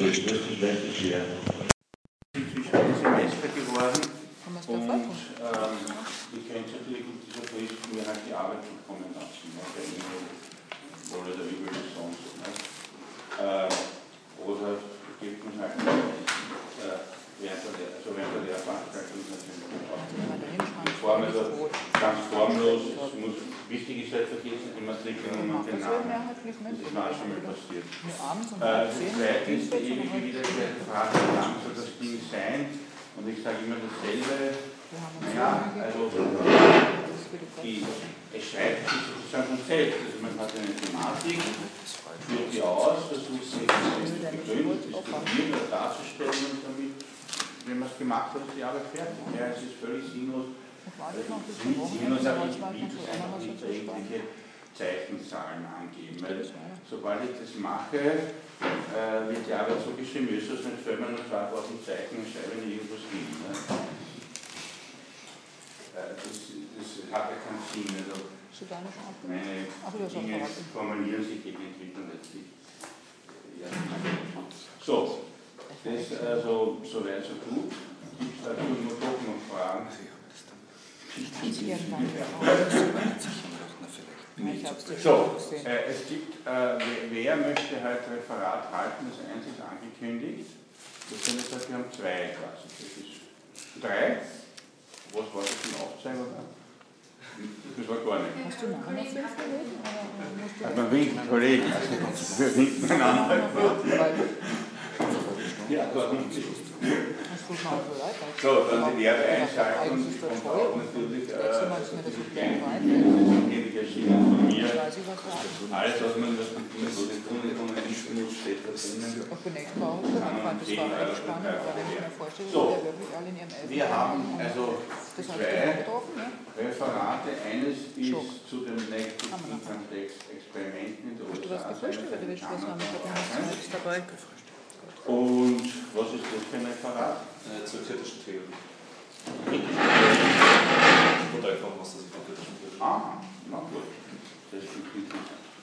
Ähm, ich könnte natürlich mit dieser Frist mir halt die Arbeit zukommen lassen, ne, oder sonst. Ne. Äh, oder gibt uns halt äh, während der, also während der Lehrveranstaltung natürlich auch. Form, also ganz formlos, es muss, wichtig ist halt vergessen, die Matrikelnummer und den Namen. Das ist mir auch schon mal passiert. Äh, das zweite ist die ewige wiederkehrende Frage, wie lang soll das Ding sein? Und ich sage immer dasselbe. Naja, so also ist die die, es schreibt sich sozusagen von selbst. Also man hat eine Thematik, führt die aus, versucht sie begründet, diskutieren oder darzustellen und damit, wenn man es gemacht hat, ist die Arbeit fertig. Ja, es ist völlig sinnlos. Ich bis Es ist sinnlos, aber ich ich will es ob einfach nicht irgendwelche Zeichenzahlen angeben. Weil Das sobald ich das mache, äh, wird die Arbeit so geschemös, dass wenn fällt man nur 2000 Zeichen und schreibe nicht irgendwas hin. Ne? Äh, das, das hat ja keinen Sinn. Also meine Dinge formulieren sich gegen Entwicklung letztlich. Ja. So, das also soweit so gut. Gibt es dazu nur doch noch Fragen? So, äh, es gibt, äh, wer, möchte heute Referat halten? Das eins ist angekündigt. Das sind jetzt, wir haben zwei quasi. Das ist drei. Was war das denn Aufzeichnung? oder? Das war gar nicht. Hast du noch musst du Hat man winken, Kollegen. Wir winken einander. Ja, du schon so? So, dann die ist das kommt voll. auch natürlich. Äh, so das erschienen von mir. Alles, was man das mit die Kunde von den Instrumenten steht, da drinnen. Ich bin nächstes Mal auch gegangen, fand das war echt spannend, aber wenn ich mir vorstelle, So. der in Wir haben also zwei getroffen? Referate. Eines ist zu. Income Tax Experimenten in der Hast du was USA. gefrühstückt oder willst du was haben? Ich habe nichts dabei. Und was ist das für ein Referat? Äh, zur kritischen Theorie. Und einfach, was das von kritischen Theorie Ah, na gut. Das ist gut.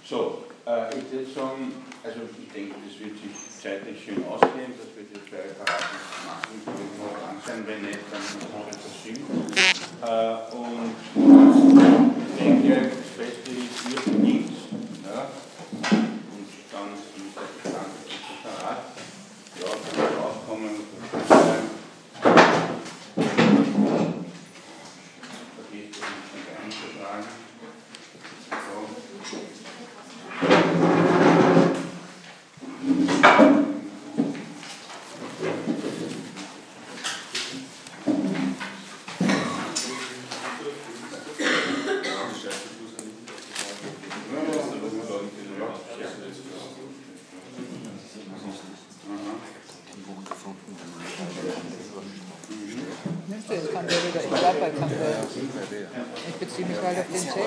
So, äh, ich würde sagen, also ich denke, das wird sich zeitlich schön ausgehen, dass wir die zwei Referate machen. Ich will noch lang sein, wenn nicht, dann muss ich das schieben. Äh, und ich denke, das Beste ist, ihr beginnt. Ja? Und dann ist der Gedanke des Referat. Ja, wenn wir rauskommen, ähm, vergisst das nicht mit einzutragen. So. Nimmst du jetzt kann der wieder, ich bleibe bei Campbell. Ich beziehe mich halt auf den Text.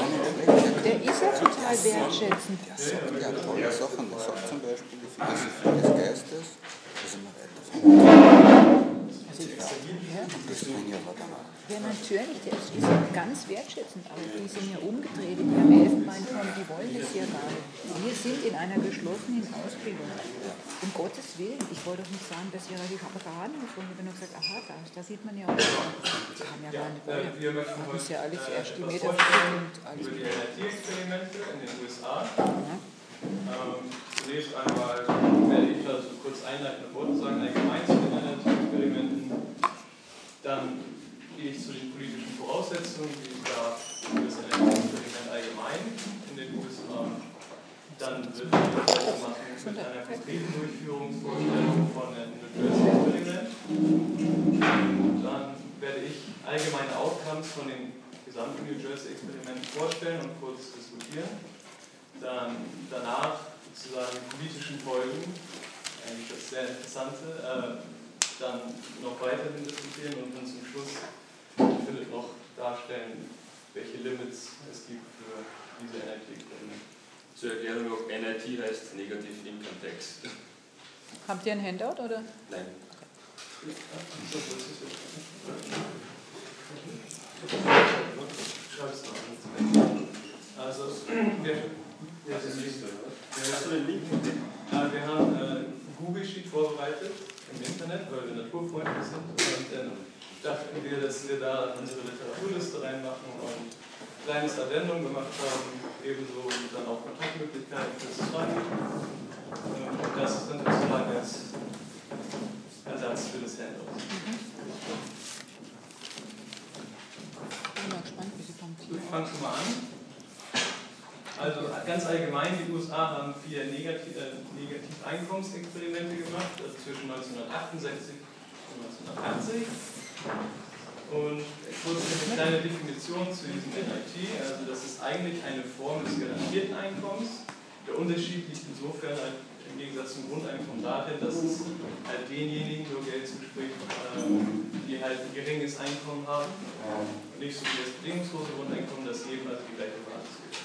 Der ist ja total wertschätzend. Ja, tolle Sachen. Das sagt zum Beispiel die Philosophie des Geistes. Da sind wir weiter von. Also, ja, Das bringt ja aber danach. ja, natürlich, der ist, ist ja ganz wertschätzend, aber die sind ja umgedreht in ihrem Elfenbeinturm, die wollen das ja gar nicht. Wir sind in einer geschlossenen Ausbildung. Um Gottes Willen, ich wollte doch nicht sagen, dass ich habe gerade gefunden, ich habe nur gesagt, aha, da, da sieht man ja auch, die haben ja gar nicht, Äh, wir möchten das heute ist ja alles äh, erst die Meter und alles. über die NLT-Experimente in den USA. Ja. Ähm, zunächst einmal werde ich also kurz einleitende Worte sagen, allgemein zu den NLT-Experimenten. Dann gehe ich zu den politischen Voraussetzungen, die es da für das NLT-Experiment allgemein in den USA. Dann wird ich weitermachen mit einer konkreten Durchführungsvorstellung von dem New Jersey-Experiment. Dann werde ich allgemeine Outcomes von dem gesamten New Jersey-Experiment vorstellen und kurz diskutieren. Dann danach sozusagen die politischen Folgen, eigentlich das sehr Interessante, äh, dann noch weiterhin diskutieren und dann zum Schluss Philipp noch darstellen, welche Limits es gibt für diese NLT-Experimente. Zur Erklärung noch, NIT heißt Negative Income Tax. Habt ihr ein Handout oder? Nein. Schreib's noch. Also, wir, wir, Das ist Liste, wir, Hast du den Link? Ja, wir haben äh, Google Sheet vorbereitet im Internet, weil wir naturfreundlich sind. Und dann dachten wir, dass wir da unsere Literaturliste reinmachen und kleines Addendum gemacht haben, ebenso dann auch Kontaktmöglichkeiten fürs Schreiben. Ähm, Und das ist dann sozusagen als Ersatz für das Handout. Ich kommt. Ich fange schon mal an. Also ganz allgemein, die USA haben vier Negativ äh, Negativeinkommensexperimente gemacht, also zwischen 1968 und 1980. Und kurz eine kleine Definition zu diesem NIT. Also das ist eigentlich eine Form des garantierten Einkommens. Der Unterschied liegt insofern halt im Gegensatz zum Grundeinkommen darin, dass es halt denjenigen nur Geld zuspricht, äh, die halt ein geringes Einkommen haben und nicht so wie das bedingungslose Grundeinkommen, das jedem also die gleiche Basis gibt.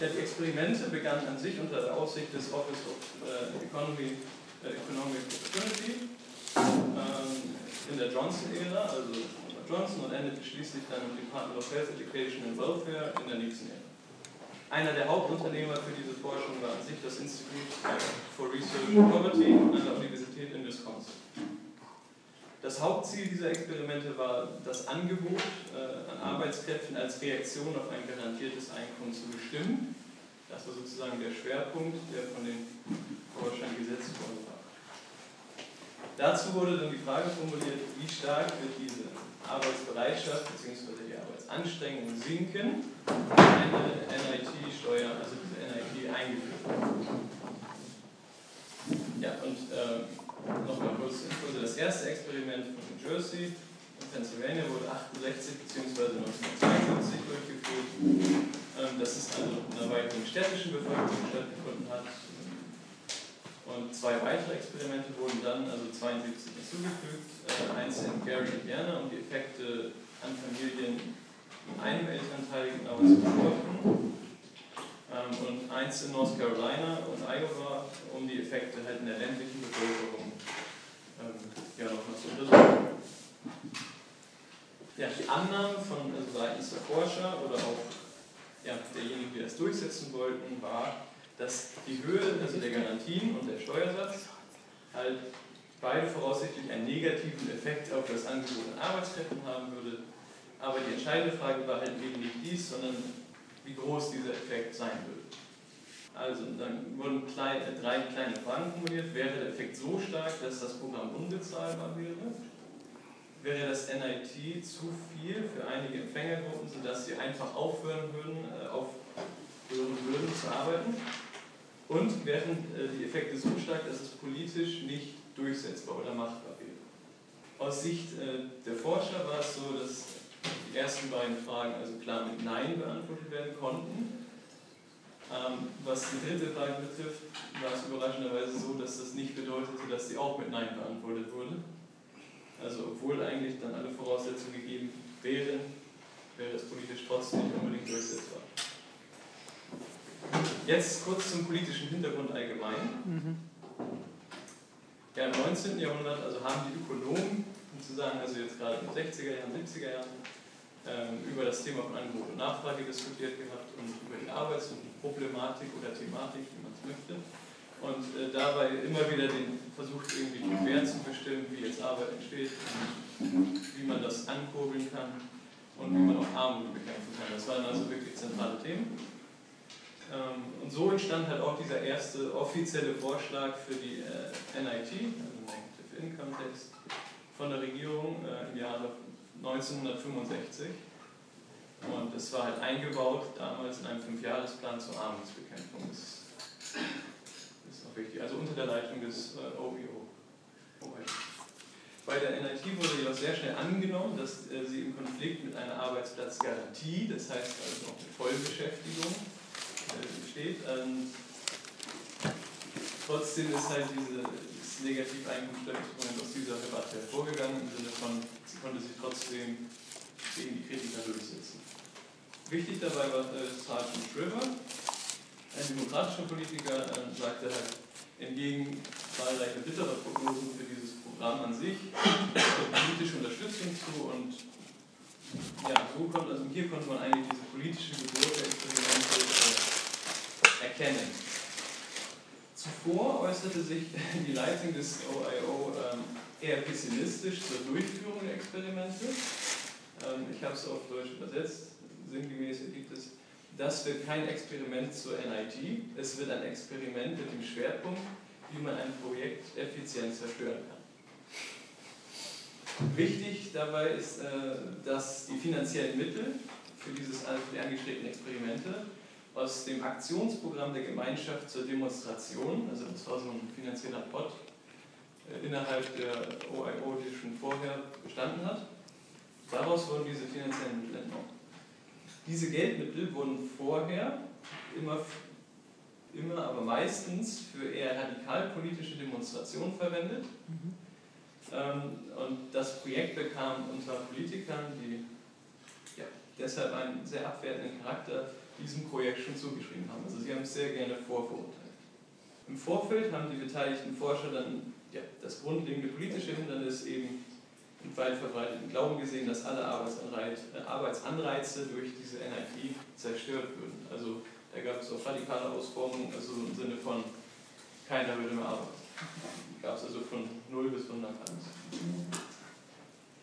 Die Experimente begannen an sich unter der Aufsicht des Office of äh, Economy, äh, Economic Opportunity ähm, in der Johnson-Ära, also Johnson, und endete schließlich dann im Department of Health Education and Welfare in der Nixon-Ära. Einer der Hauptunternehmer für diese Forschung war an sich das Institute for Research in Poverty an der Universität in Wisconsin. Das Hauptziel dieser Experimente war, das Angebot äh, an Arbeitskräften als Reaktion auf ein garantiertes Einkommen zu bestimmen. Das war sozusagen der Schwerpunkt, der von den Forschern gesetzt war. Dazu wurde dann die Frage formuliert, wie stark wird diese Arbeitsbereitschaft bzw. die Arbeitsanstrengung sinken, wenn eine NIT-Steuer, also diese NIT eingeführt wird. Ja, und äh, nochmal kurz Impulse. Das erste Experiment von New Jersey in Pennsylvania wurde 68 bzw. 1972 durchgeführt. Ähm, das ist also in einer weiteren städtischen Bevölkerung stattgefunden hat. Und zwei weitere Experimente wurden dann, also 72 hinzugefügt, äh, eins in Gary, Indiana, um die Effekte an Familien in einem Elternteil genauer zu beobachten. Ähm, und eins in North Carolina und Iowa, um die Effekte halt in der ländlichen Bevölkerung ähm, ja, nochmal zu untersuchen. Ja, die Annahme von also seitens der Forscher oder auch ja, derjenigen, die das durchsetzen wollten, war, dass die Höhe also der Garantien und der Steuersatz halt beide voraussichtlich einen negativen Effekt auf das Angebot an Arbeitskräften haben würde. Aber die entscheidende Frage war halt eben nicht dies, sondern wie groß dieser Effekt sein würde. Also dann wurden klein, äh, drei kleine Fragen formuliert. Wäre der Effekt so stark, dass das Programm unbezahlbar wäre? Wäre das NIT zu viel für einige Empfängergruppen, sodass sie einfach aufhören würden, äh, aufhören würden zu arbeiten? Und wären äh, die Effekte so stark, dass es politisch nicht durchsetzbar oder machbar wäre? Aus Sicht äh, der Forscher war es so, dass die ersten beiden Fragen also klar mit Nein beantwortet werden konnten. Ähm, was die dritte Frage betrifft, war es überraschenderweise so, dass das nicht bedeutete, dass sie auch mit Nein beantwortet wurde. Also obwohl eigentlich dann alle Voraussetzungen gegeben wären, wäre das politisch trotzdem nicht unbedingt durchsetzbar. Jetzt kurz zum politischen Hintergrund allgemein. Ja, im 19. Jahrhundert also haben die Ökonomen sozusagen, also jetzt gerade in den 60er Jahren, 70er Jahren, ähm, über das Thema von Angebot und Nachfrage diskutiert gehabt und über die Arbeits- und Problematik oder Thematik, wie man es möchte. Und äh, dabei immer wieder den versucht, irgendwie den Wert zu bestimmen, wie jetzt Arbeit entsteht und wie man das ankurbeln kann und wie man auch Armut bekämpfen kann. Das waren also wirklich zentrale Themen. Ähm, und so entstand halt auch dieser erste offizielle Vorschlag für die äh, NIT, also Negative Income Tax, von der Regierung äh, im Jahre 1965. Und es war halt eingebaut damals in einem Fünfjahresplan zur Armutsbekämpfung. Das ist auch wichtig, also unter der Leitung des äh, OEO. Bei der NIT wurde jedoch sehr schnell angenommen, dass sie im Konflikt mit einer Arbeitsplatzgarantie, das heißt also auch mit Vollbeschäftigung, steht. Und trotzdem ist halt diese, das Negativeinkommenssteuerungsmoment aus dieser Debatte hervorgegangen, im Sinne von, sie konnte sich trotzdem gegen die Kritiker durchsetzen. Wichtig dabei war äh, Sergeant Shriver, ein demokratischer Politiker, äh, sagte halt, entgegen zahlreicher bitterer Prognosen für dieses Programm an sich, politische Unterstützung zu und ja, so konnte, also hier konnte man eigentlich diese politische Geburt der Experimente äh, erkennen. Zuvor äußerte sich die Leitung des OIO ähm, eher pessimistisch zur Durchführung der Experimente. Ähm, ich habe es auf Deutsch übersetzt. Sinngemäß ergibt es, das wird kein Experiment zur NIT, es wird ein Experiment mit dem Schwerpunkt, wie man ein Projekt effizient zerstören kann. Wichtig dabei ist, äh, dass die finanziellen Mittel für, dieses, für die angestrebten Experimente aus dem Aktionsprogramm der Gemeinschaft zur Demonstration, also das war so ein finanzieller Pot äh, innerhalb der OIO, die schon vorher bestanden hat, daraus wurden diese finanziellen Mittel entnommen. Diese Geldmittel wurden vorher immer, immer aber meistens für eher radikalpolitische Demonstrationen verwendet. Mhm. Ähm, und das Projekt bekam unter Politikern, die ja, deshalb einen sehr abwertenden Charakter diesem Projekt schon zugeschrieben haben. Also sie haben es sehr gerne vorverurteilt. Im Vorfeld haben die beteiligten Forscher dann ja, das grundlegende politische Hindernis eben im weit verbreiteten Glauben gesehen, dass alle äh, Arbeitsanreize durch diese NIT zerstört würden. Also da gab es auch radikale Ausformungen, also im Sinne von keiner würde mehr arbeiten. Gab es also von 0 bis 100 alles.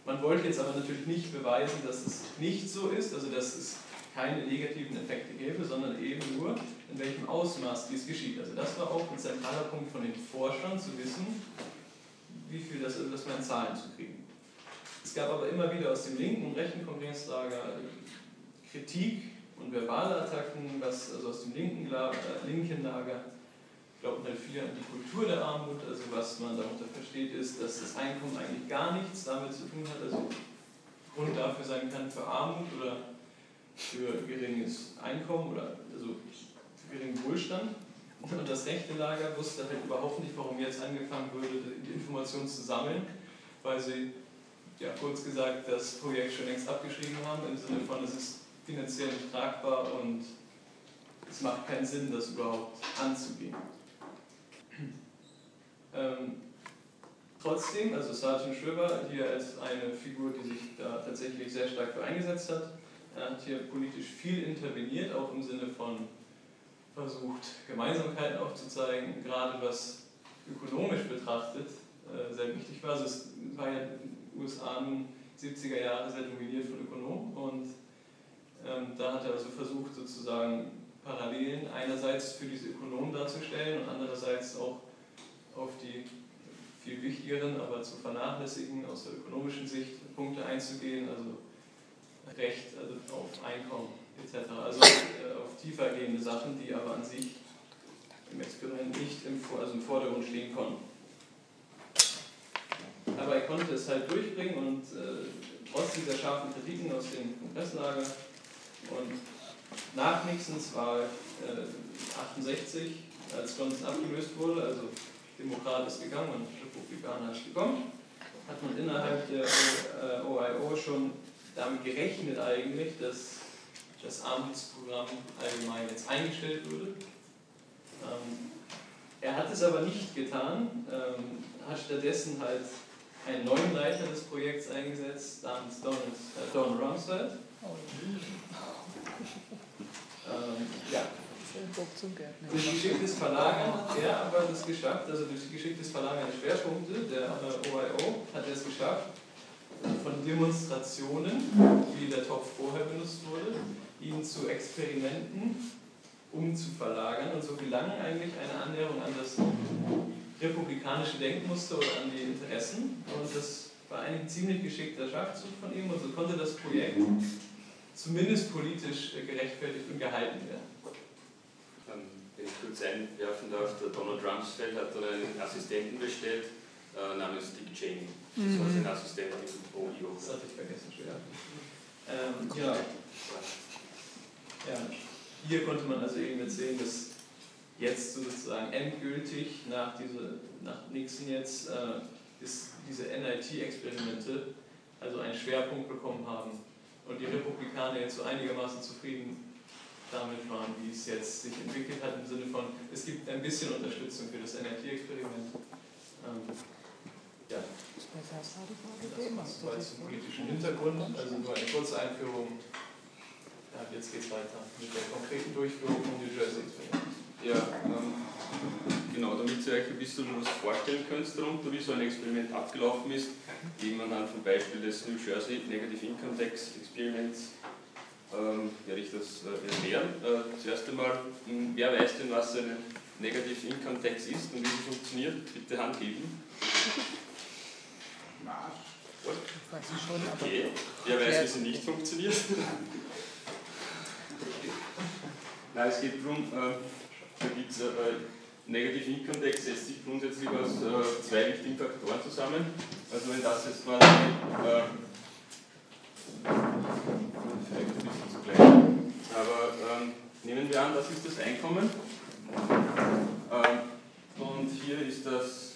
Man wollte jetzt aber natürlich nicht beweisen, dass es nicht so ist, also dass es keine negativen Effekte gäbe, sondern eben nur, in welchem Ausmaß dies geschieht. Also das war auch ein zentraler Punkt von den Forschern, zu wissen, wie viel das ist, das mal in Zahlen zu kriegen. Es gab aber immer wieder aus dem linken und rechten Kongresslager Kritik und verbale Attacken, was also aus dem linken, Lager, äh, linken Lager glaubt halt viel an die Kultur der Armut, also was man darunter versteht, ist, dass das Einkommen eigentlich gar nichts damit zu tun hat, also Grund dafür sein kann für Armut oder für geringes Einkommen oder also für geringen Wohlstand. Und das rechte Lager wusste halt überhaupt nicht, warum jetzt angefangen würde, die Informationen zu sammeln, weil sie, ja, kurz gesagt, das Projekt schon längst abgeschrieben haben, im Sinne von, es ist finanziell nicht tragbar und es macht keinen Sinn, das überhaupt anzugehen. Ähm, trotzdem, also Sergeant Schriver hier als eine Figur, die sich da tatsächlich sehr stark für eingesetzt hat, er hat hier politisch viel interveniert, auch im Sinne von versucht, Gemeinsamkeiten aufzuzeigen, gerade was ökonomisch betrachtet äh, sehr wichtig war. Also es war ja in den USA den 70er Jahren sehr dominiert von Ökonomen und ähm, da hat er also versucht, sozusagen Parallelen einerseits für diese Ökonomen darzustellen und andererseits auch auf die viel wichtigeren, aber zu vernachlässigen aus der ökonomischen Sicht Punkte einzugehen, also Recht also auf Einkommen etc. Also äh, auf tiefer gehende Sachen, die aber an sich im Experiment nicht im, also im Vordergrund stehen konnten. Aber er konnte es halt durchbringen und äh, trotz dieser scharfen Kritiken aus dem Kongresslager und nach Nixons Wahl äh, 68, als Johnson abgelöst wurde, also Demokrat ist gegangen und Republikaner ist gekommen, hat man innerhalb der OIO äh, schon damit gerechnet eigentlich, dass das Armutsprogramm allgemein jetzt eingestellt würde. Ähm, er hat es aber nicht getan, ähm, hat stattdessen halt einen neuen Leiter des Projekts eingesetzt, namens Donald, äh, Don Rumsfeld. Ähm, ja. Durch geschicktes Verlagern hat er aber das geschafft, also durch geschicktes Verlagern der Schwerpunkte der äh, OIO hat er es geschafft, von Demonstrationen, wie der Topf vorher benutzt wurde, ihn zu Experimenten umzuverlagern. Und so gelang eigentlich eine Annäherung an das republikanische Denkmuster oder an die Interessen. Und das war ein ziemlich geschickter Schachzug von ihm. Und so konnte das Projekt zumindest politisch gerechtfertigt und gehalten werden. Wenn ich kurz einwerfen darf, der Donald Rumsfeld hat einen Assistenten bestellt, äh, namens Dick Cheney. Das war Assistent im OIO. Das hatte ich vergessen, genau. Ja, hier konnte man also eben jetzt sehen, dass jetzt sozusagen endgültig nach, diese, nach Nixon jetzt äh, diese NIT-Experimente also einen Schwerpunkt bekommen haben und die Republikaner jetzt so einigermaßen zufrieden damit waren, wie es jetzt sich entwickelt hat, im Sinne von, es gibt ein bisschen Unterstützung für das NIT-Experiment. Ähm, ja. Das war zum politischen Hintergrund, also nur eine kurze Einführung. Ja, jetzt geht es weiter mit der konkreten Durchführung im New Jersey. Ja, ähm, Genau, damit ihr euch ein bisschen was vorstellen könnt darunter, wie so ein Experiment abgelaufen ist, gehen wir dann vom Beispiel des New Jersey Negative Income Tax Experiments ähm, werde ich das äh, erklären. Äh, zuerst einmal, mh, hm, wer weiß denn, was eine Negative Income Tax ist und wie sie funktioniert? Bitte Hand heben. Schon. Okay, wer weiß, wie sie nicht funktioniert? Nein, es geht darum, äh, da gibt es äh, Negative Income Tax setzt sich grundsätzlich aus äh, zwei wichtigen Faktoren zusammen. Also wenn das jetzt mal äh, vielleicht ein bisschen zu klein, aber ähm, nehmen wir an, das ist das Einkommen ähm, und hier ist das,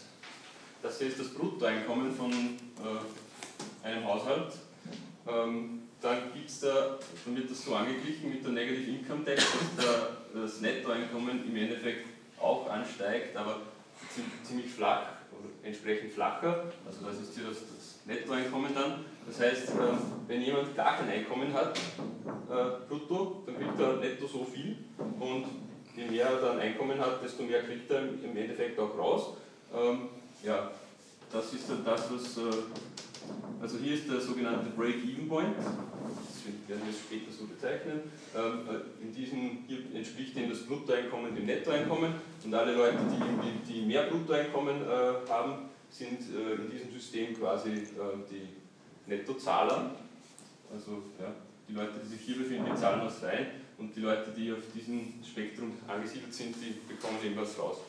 das hier ist das Bruttoeinkommen von äh, einem Haushalt. Ähm, dann gibt's da, dann wird das so angeglichen mit der Negative Income Tax, dass der, das Nettoeinkommen im Endeffekt auch ansteigt, aber ziemlich flach, entsprechend flacher. Also das ist hier das, das Nettoeinkommen dann. Das heißt, äh, wenn jemand gar kein Einkommen hat, äh, brutto, dann kriegt er netto so viel und je mehr er dann Einkommen hat, desto mehr kriegt er im Endeffekt auch raus. Ja, das ist dann das, was äh, also hier ist der sogenannte Break-Even-Point, das werden wir später so bezeichnen. Ähm, äh, in diesem, hier entspricht dem das Bruttoeinkommen dem Nettoeinkommen und alle Leute, die, die mehr Bruttoeinkommen äh, haben, sind in diesem System quasi die Nettozahler. Also ja, die Leute, die sich hier befinden, die zahlen was rein und die Leute, die auf diesem Spektrum angesiedelt sind, die bekommen irgendwas raus.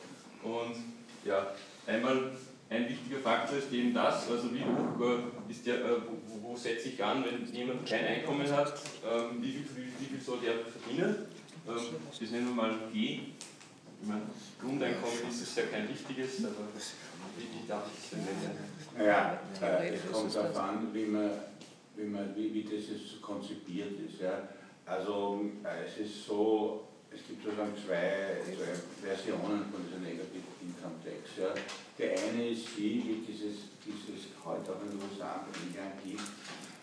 Und ja, einmal ein wichtiger Faktor ist eben das, also wie hoch äh, ist der, äh, wo, wo setze ich an, wenn jemand kein Einkommen hat, ähm, wie, viel, wie, viel soll der verdienen? Ähm, das nennen wir mal G. Ich meine, Grundeinkommen ist es ja kein wichtiges, aber wie, darf ich es denn nennen? Ja, äh, es kommt darauf an, wie, man, wie, man, wie, wie das jetzt konzipiert ist. Ja. Also es ist so, es gibt sozusagen zwei, zwei Versionen von dieser Negative Income Tax. Ja. Die eine ist die, wie dieses, dieses heute auch in den USA gibt,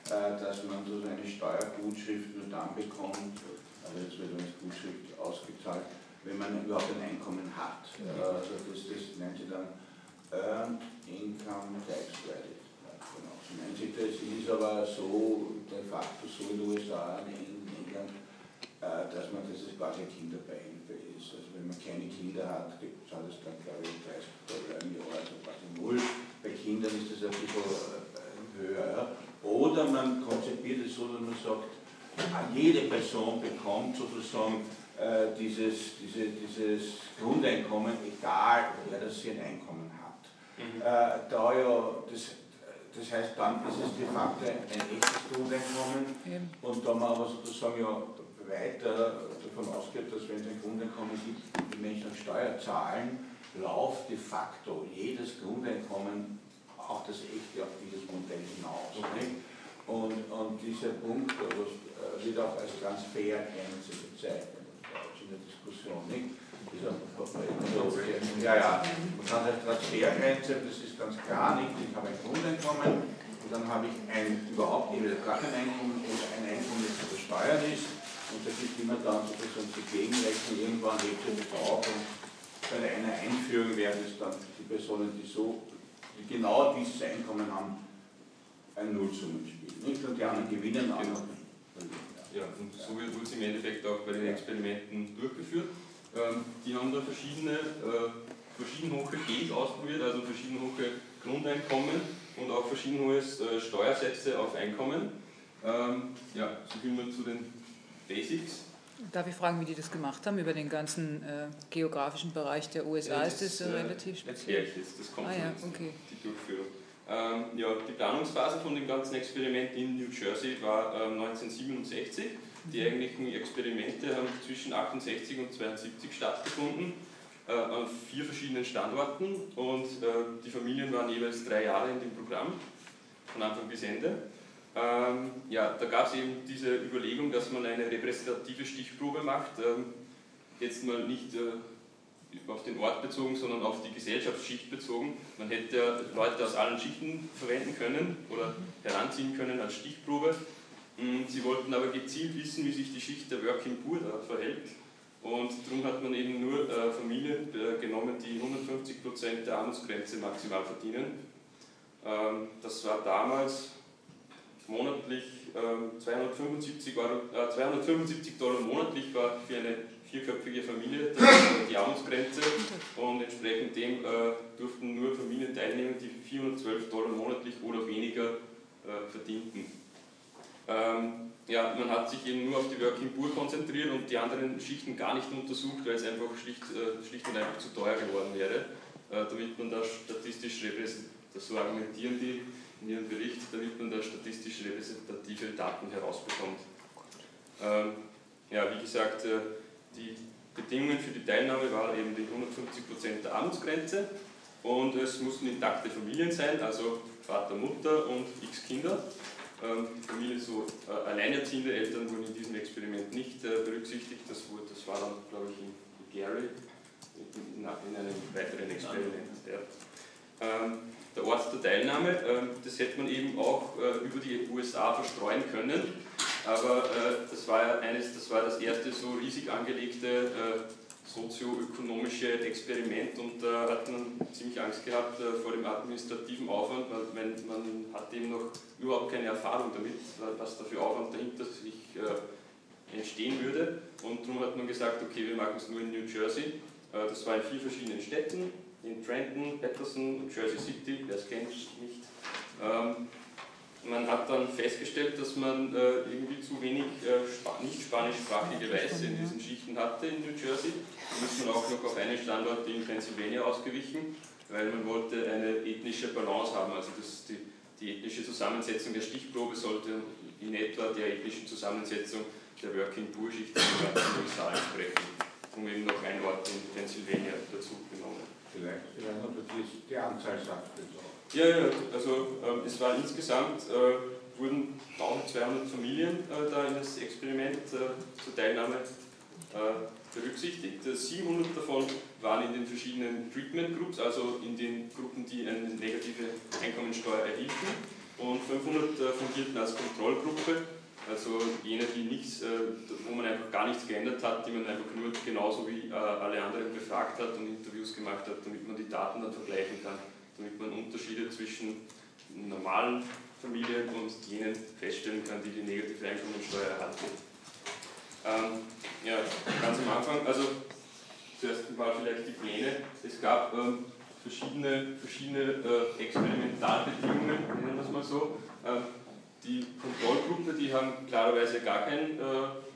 äh, dass man so eine Steuergutschrift nur dann bekommt, also jetzt wird eine Gutschrift ausgezahlt, wenn man überhaupt ein Einkommen hat. Also das, das nennt sich dann Earned Income Tax Credit. Genau. So nennt sich das, ist aber so de facto so in den USA, England, äh, dass man das quasi Kinderbeihilfe ist. Also wenn man keine Kinder hat, zahlt es dann glaube ich 30 Dollar im Jahr, also quasi null. Bei Kindern ist das ein bisschen äh, höher. Oder man konzipiert es so, dass man sagt, jede Person bekommt sozusagen äh, dieses, diese, dieses Grundeinkommen, egal wer das für ein Einkommen hat. Mhm. Äh, da ja das das heißt, dann ist es de facto ein echtes Grundeinkommen und da man aber sozusagen ja weiter davon ausgeht, dass wenn es ein Grundeinkommen gibt, die Menschen Steuer zahlen, läuft de facto jedes Grundeinkommen, auch das echte, auf dieses Modell hinaus. Okay. Und, und dieser Punkt was, äh, wird auch als Transfergrenze bezeichnet, in der Diskussion. Nicht? ja, ja, man kann als Transfergrenze, das ist ganz klar nicht, ich habe ein Grundeinkommen und dann habe ich ein überhaupt gar kein Einkommen oder ein Einkommen, das zu versteuern ist und da gibt immer dann sozusagen die Gegenrechnung, irgendwann hebt sich das auf und bei einer Einführung werden es dann die Personen, die so, die genau dieses Einkommen haben, ein Nullsummenspiel. Nicht? Und die anderen gewinnen. Genau. Ja, und so wird es im Endeffekt auch bei den Experimenten durchgeführt. Ähm, die haben da verschiedene, äh, verschieden hohe Gs ausprobiert, also verschieden hohe Grundeinkommen und auch verschieden hohe äh, Steuersätze auf Einkommen. Ähm, ja, so viel mal zu den Basics. Darf ich fragen, wie die das gemacht haben über den ganzen äh, geografischen Bereich der USA? Ja, das, ist das äh, relativ speziell? Jetzt, das kommt ah, ja, okay. die Durchführung. Ähm, ja, die Planungsphase von dem ganzen Experiment in New Jersey war ähm, 1967. Die eigentlichen Experimente haben zwischen 68 und 72 stattgefunden, äh, an vier verschiedenen Standorten und äh, die Familien waren jeweils drei Jahre in dem Programm, von Anfang bis Ende. Ähm, ja, da gab es eben diese Überlegung, dass man eine repräsentative Stichprobe macht, ähm, jetzt mal nicht äh, auf den Ort bezogen, sondern auf die Gesellschaftsschicht bezogen. Man hätte Leute aus allen Schichten verwenden können oder heranziehen können als Stichprobe. Mm, sie wollten aber gezielt wissen, wie sich die Schicht der Working Poor da verhält. Und darum hat man eben nur äh, Familien äh, genommen, die 150% der Armutsgrenze maximal verdienen. Ähm, das war damals monatlich ähm, 275, Euro, äh, 275 Dollar monatlich war für eine vierköpfige Familie die Armutsgrenze und entsprechend dem äh, durften nur Familien teilnehmen, die 412 Dollar monatlich oder weniger äh, verdienten. Ähm, ja, man hat sich eben nur auf die Working Poor konzentriert und die anderen Schichten gar nicht untersucht, weil es einfach schlicht, äh, schlicht und einfach zu teuer geworden wäre, äh, damit man da statistisch repräsentiert, so argumentieren die in ihrem Bericht, damit man da statistisch repräsentative Daten herausbekommt. Ähm, ja, wie gesagt, äh, die Bedingungen für die Teilnahme waren eben die 150% der Armutsgrenze und es mussten intakte Familien sein, also Vater, Mutter und x Kinder. Ähm, die Familie, so äh, alleinerziehende Eltern wurden in diesem Experiment nicht äh, berücksichtigt. Das, wurde, das war dann, glaube ich, in, Gary, in, in, einem weiteren Experiment. Ja. Ähm, der Ort der Teilnahme, ähm, das hätte man eben auch äh, über die USA verstreuen können, aber äh, das, war eines, das war das erste so riesig angelegte äh, sozioökonomische Experiment und da hat man ziemlich Angst gehabt vor dem administrativen Aufwand, weil man, hat eben noch überhaupt keine Erfahrung damit, was da für Aufwand dahinter sich entstehen würde. Und darum hat man gesagt, okay, wir machen es nur in New Jersey. Das war in vier verschiedenen Städten, in Trenton, Patterson und Jersey City, wer es kennt, nicht. Ähm, man hat dann festgestellt, dass man äh, irgendwie zu wenig äh, nicht spanischsprachige Weiße in diesen Schichten hatte in New Jersey. Da ist man auch noch auf einen Standort in Pennsylvania ausgewichen, weil man wollte eine ethnische Balance haben. Also das, die, die ethnische Zusammensetzung der Stichprobe sollte in etwa der ethnischen Zusammensetzung der Working Poor Schicht in den USA entsprechen. Um eben noch ein Ort in Pennsylvania dazu. Vielleicht, vielleicht noch die, die Anzahl sagt es auch. Ja, ja, also äh, es war insgesamt, äh, wurden 1200 Familien äh, da in das Experiment äh, zur Teilnahme äh, berücksichtigt. 700 davon waren in den verschiedenen Treatment Groups, also in den Gruppen, die eine negative Einkommensteuer erhielten, und 500 äh, fungierten als Kontrollgruppe, also jene, die nichts, wo man einfach gar nichts geändert hat, die man einfach nur genauso wie alle anderen befragt hat und Interviews gemacht hat, damit man die Daten dann vergleichen kann damit man Unterschiede zwischen normalen Familien und jenen feststellen kann, die die negative Einkommensteuer erhalten. Ähm, ja, ganz am Anfang, also zuerst mal vielleicht die Pläne. Es gab ähm, verschiedene, verschiedene äh, Experimentalbedingungen, nennen wir es mal so. Ähm, die Kontrollgruppe, die haben klarerweise gar kein äh,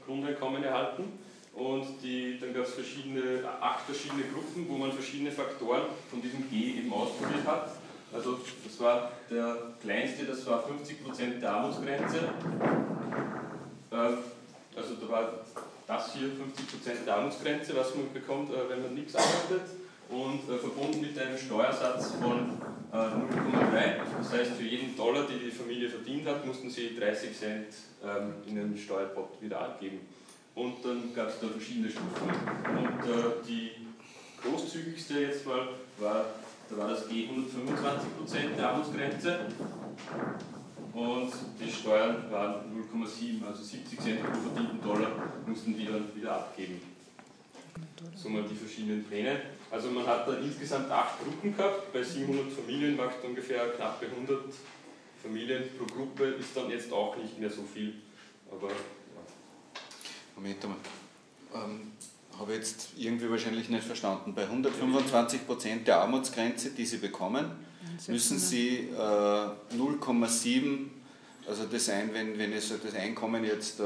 Grundeinkommen erhalten. Und die, dann gab es verschiedene, acht verschiedene Gruppen, wo man verschiedene Faktoren von diesem G eben ausprobiert hat. Also das war der kleinste, das war 50% der Armutsgrenze. Ähm, also da war das hier 50% der Armutsgrenze, was man bekommt, äh, wenn man nichts arbeitet. Und äh, verbunden mit einem Steuersatz von 0,3. Äh, das heißt, für jeden Dollar, den die Familie verdient hat, mussten sie 30 Cent ähm, in den Steuerpot wieder abgeben und dann gab es da verschiedene Stufen. Und äh, die großzügigste jetzt mal war, da war das G 125% der Armutsgrenze und die Steuern waren 0,7, also 70 Cent pro verdienten Dollar mussten die dann wieder abgeben. So mal die verschiedenen Pläne. Also man hat da insgesamt acht Gruppen gehabt, bei 700 Familien macht ungefähr knappe 100 Familien pro Gruppe, ist dann jetzt auch nicht mehr so viel, aber Moment einmal. Ähm, habe ich jetzt irgendwie wahrscheinlich nicht verstanden. Bei 125 Prozent der Armutsgrenze, die Sie bekommen, müssen Sie äh, 0,7, also das ein, wenn, wenn es das Einkommen jetzt, äh,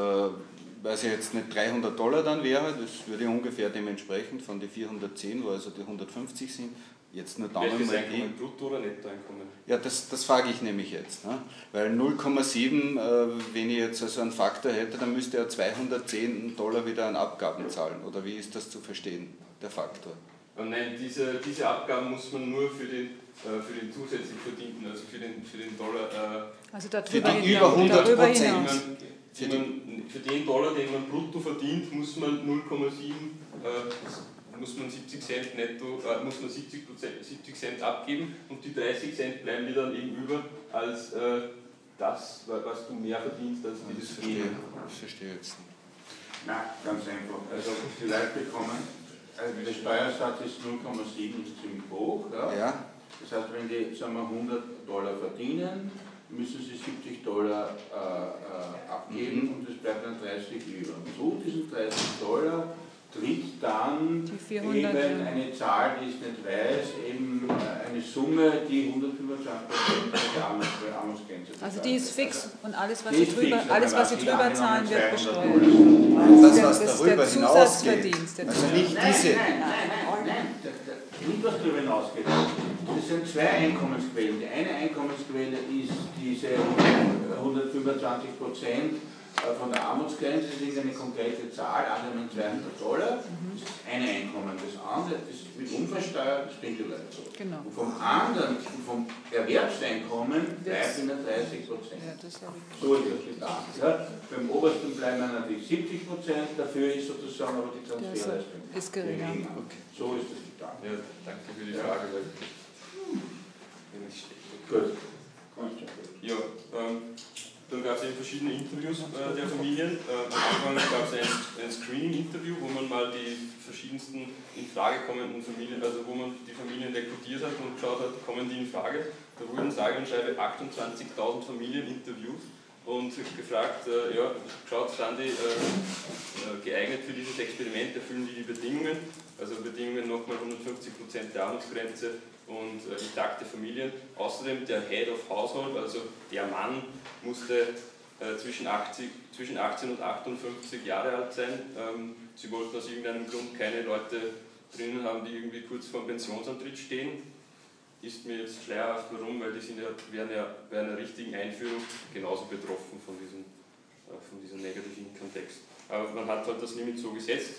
weiß ich jetzt nicht 300 Dollar dann wäre, das würde ungefähr dementsprechend von den 410, wo also die 150 sind, Jetzt nur Daumen Welches Einkommen, Brutto- oder Nettoeinkommen? Ja, das, das frage ich nämlich jetzt. Ne? Weil 0,7, äh, wenn ich jetzt also einen Faktor hätte, dann müsste er 210 Dollar wieder an Abgaben zahlen. Oder wie ist das zu verstehen, der Faktor? Äh, nein, diese, diese Abgaben muss man nur für den, äh, für den zusätzlich verdienten, also für den, für den Dollar. Äh, also darüber für die über 100 Prozent. Für, für, den Dollar, den man brutto verdient, muss man 0,7 äh, muss man 70 Cent netto, äh, muss man 70, 70 Cent abgeben und die 30 Cent bleiben dir dann eben über als äh, das, was du mehr verdienst als dieses verstehe, ich verstehe jetzt nicht. Nein, ganz einfach. Also die Leute bekommen, also der Steuersatz ist 0,7, ist ziemlich hoch. Ja? Ja, Das heißt, wenn die sagen wir, 100 Dollar verdienen, müssen sie 70 Dollar äh, äh, abgeben Mhm. und es bleibt dann 30 über. Zu diesen 30 Dollar tritt dann Die 400, eben eine Zahl, die ich nicht weiß, eben äh, eine Summe, die 125 der Armuts- der Armutsgrenze Also die ist fix und alles, was Die sie drüber, fix, alles, was sie drüber zahlen, wird 200 besteuert. Das, der- was das ist darüber der hinausgeht. Zusatzverdienst, der Also nicht Nein, diese. Nein, nein, nein, nein. Da- Nicht was darüber hinausgeht. Das sind zwei Einkommensquellen. Die eine Einkommensquelle ist diese 125 Prozent von der Armutsgrenze, das ist eine konkrete Zahl, angenommen 200 Dollar. Das ist eine Einkommen. Das andere, das wird unversteuert, das bringt die Leute so. Genau. Und vom anderen, vom Erwerbseinkommen bleibt in der 30 Prozent. Ja. So ist das gedacht. Ja. Beim obersten bleiben wir natürlich 70 Prozent, dafür ist sozusagen aber die Transferleistung ist geringer. So ist das gedacht. Ja, danke für die Frage. Wenn ich Gut. Ja, ähm, dann gab es eben verschiedene Interviews äh, der Familien. Äh, am Anfang gab es ein, ein Screening-Interview, wo man mal die verschiedensten in Frage kommenden Familien, also wo man die Familien rekrutiert hat und geschaut hat, kommen die in Frage. Da wurden sage und schreibe 28.000 Familien interviewt und gefragt, äh, ja, schaut, sind die äh, äh, geeignet für dieses Experiment, erfüllen die die Bedingungen, also Bedingungen nochmal 150% der Armutsgrenze und äh, intakte Familien. Außerdem der Head of Household, also der Mann, musste äh, zwischen, 80, zwischen 18 und 58 Jahre alt sein. Ähm, sie wollten aus irgendeinem Grund keine Leute drinnen haben, die irgendwie kurz vor dem Pensionsantritt stehen. Ist mir jetzt schleierhaft, warum, weil die sind ja, wären ja bei einer richtigen Einführung genauso betroffen von diesem, äh, von diesem negativen Kontext. Aber man hat halt das Limit so gesetzt.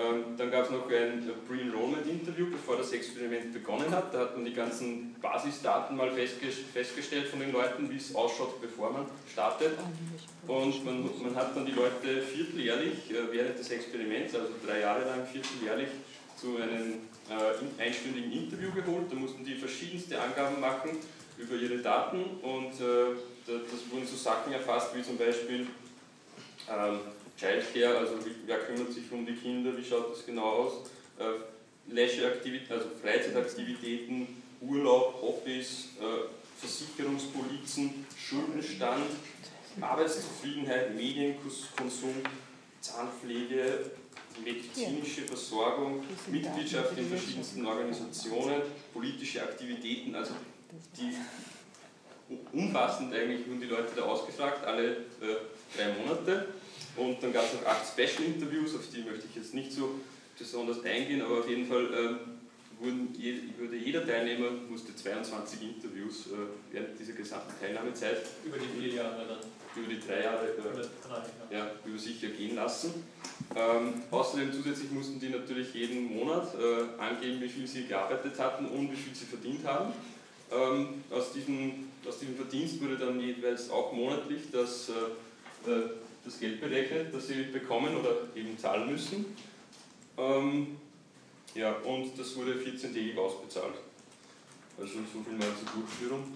Ähm, dann gab es noch ein Pre-Enrollment-Interview, bevor das Experiment begonnen hat. Da hat man die ganzen Basisdaten mal festge- festgestellt von den Leuten, wie es ausschaut, bevor man startet. Und man, man hat dann die Leute vierteljährlich äh, während des Experiments, also drei Jahre lang vierteljährlich, zu einem äh, in- einstündigen Interview geholt. Da mussten die verschiedenste Angaben machen über ihre Daten und äh, da, das wurden so Sachen erfasst wie zum Beispiel ähm, Childcare, also wie, wer kümmert sich um die Kinder, wie schaut das genau aus, äh, Leisure-Aktivitäten, also Freizeitaktivitäten, Urlaub, Hobbys, äh, Versicherungspolizen, Schuldenstand, Arbeitszufriedenheit, Medienkonsum, Zahnpflege, medizinische Versorgung, Mitgliedschaft in verschiedensten Organisationen, politische Aktivitäten, also die umfassend eigentlich wurden die Leute da ausgefragt, alle äh, drei Monate. Und dann gab es noch acht Special Interviews, auf die möchte ich jetzt nicht so besonders eingehen, aber auf jeden Fall ähm, wurden wurde jeder Teilnehmer musste 22 Interviews äh, während dieser gesamten Teilnahmezeit Über die vier Jahre dann. über die drei Jahre äh, Oder drei, ja. ja, über sich ergehen lassen. Ähm, außerdem zusätzlich mussten die natürlich jeden Monat äh, angeben, wie viel sie gearbeitet hatten und wie viel sie verdient haben. Ähm, aus, diesem, aus diesem Verdienst wurde dann jeweils auch monatlich das, äh, äh, das Geld berechnet, das sie bekommen oder eben zahlen müssen. Ähm, ja, und das wurde 14-tägig ausbezahlt. Also so viel mal zur Durchführung.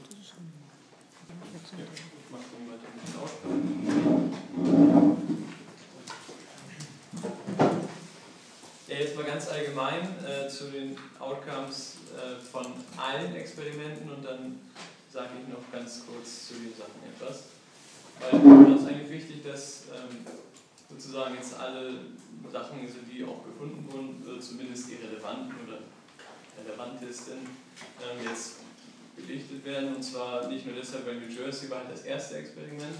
Ja, jetzt mal ganz allgemein äh, zu den Outcomes äh, von allen Experimenten und dann sage ich noch ganz kurz zu den Sachen etwas. Weil mir ist eigentlich wichtig, dass ähm, sozusagen jetzt alle Sachen, also die auch gefunden wurden, oder zumindest die relevanten oder relevantesten, ähm, jetzt belichtet werden. Und zwar nicht nur deshalb, weil New Jersey war halt das erste Experiment.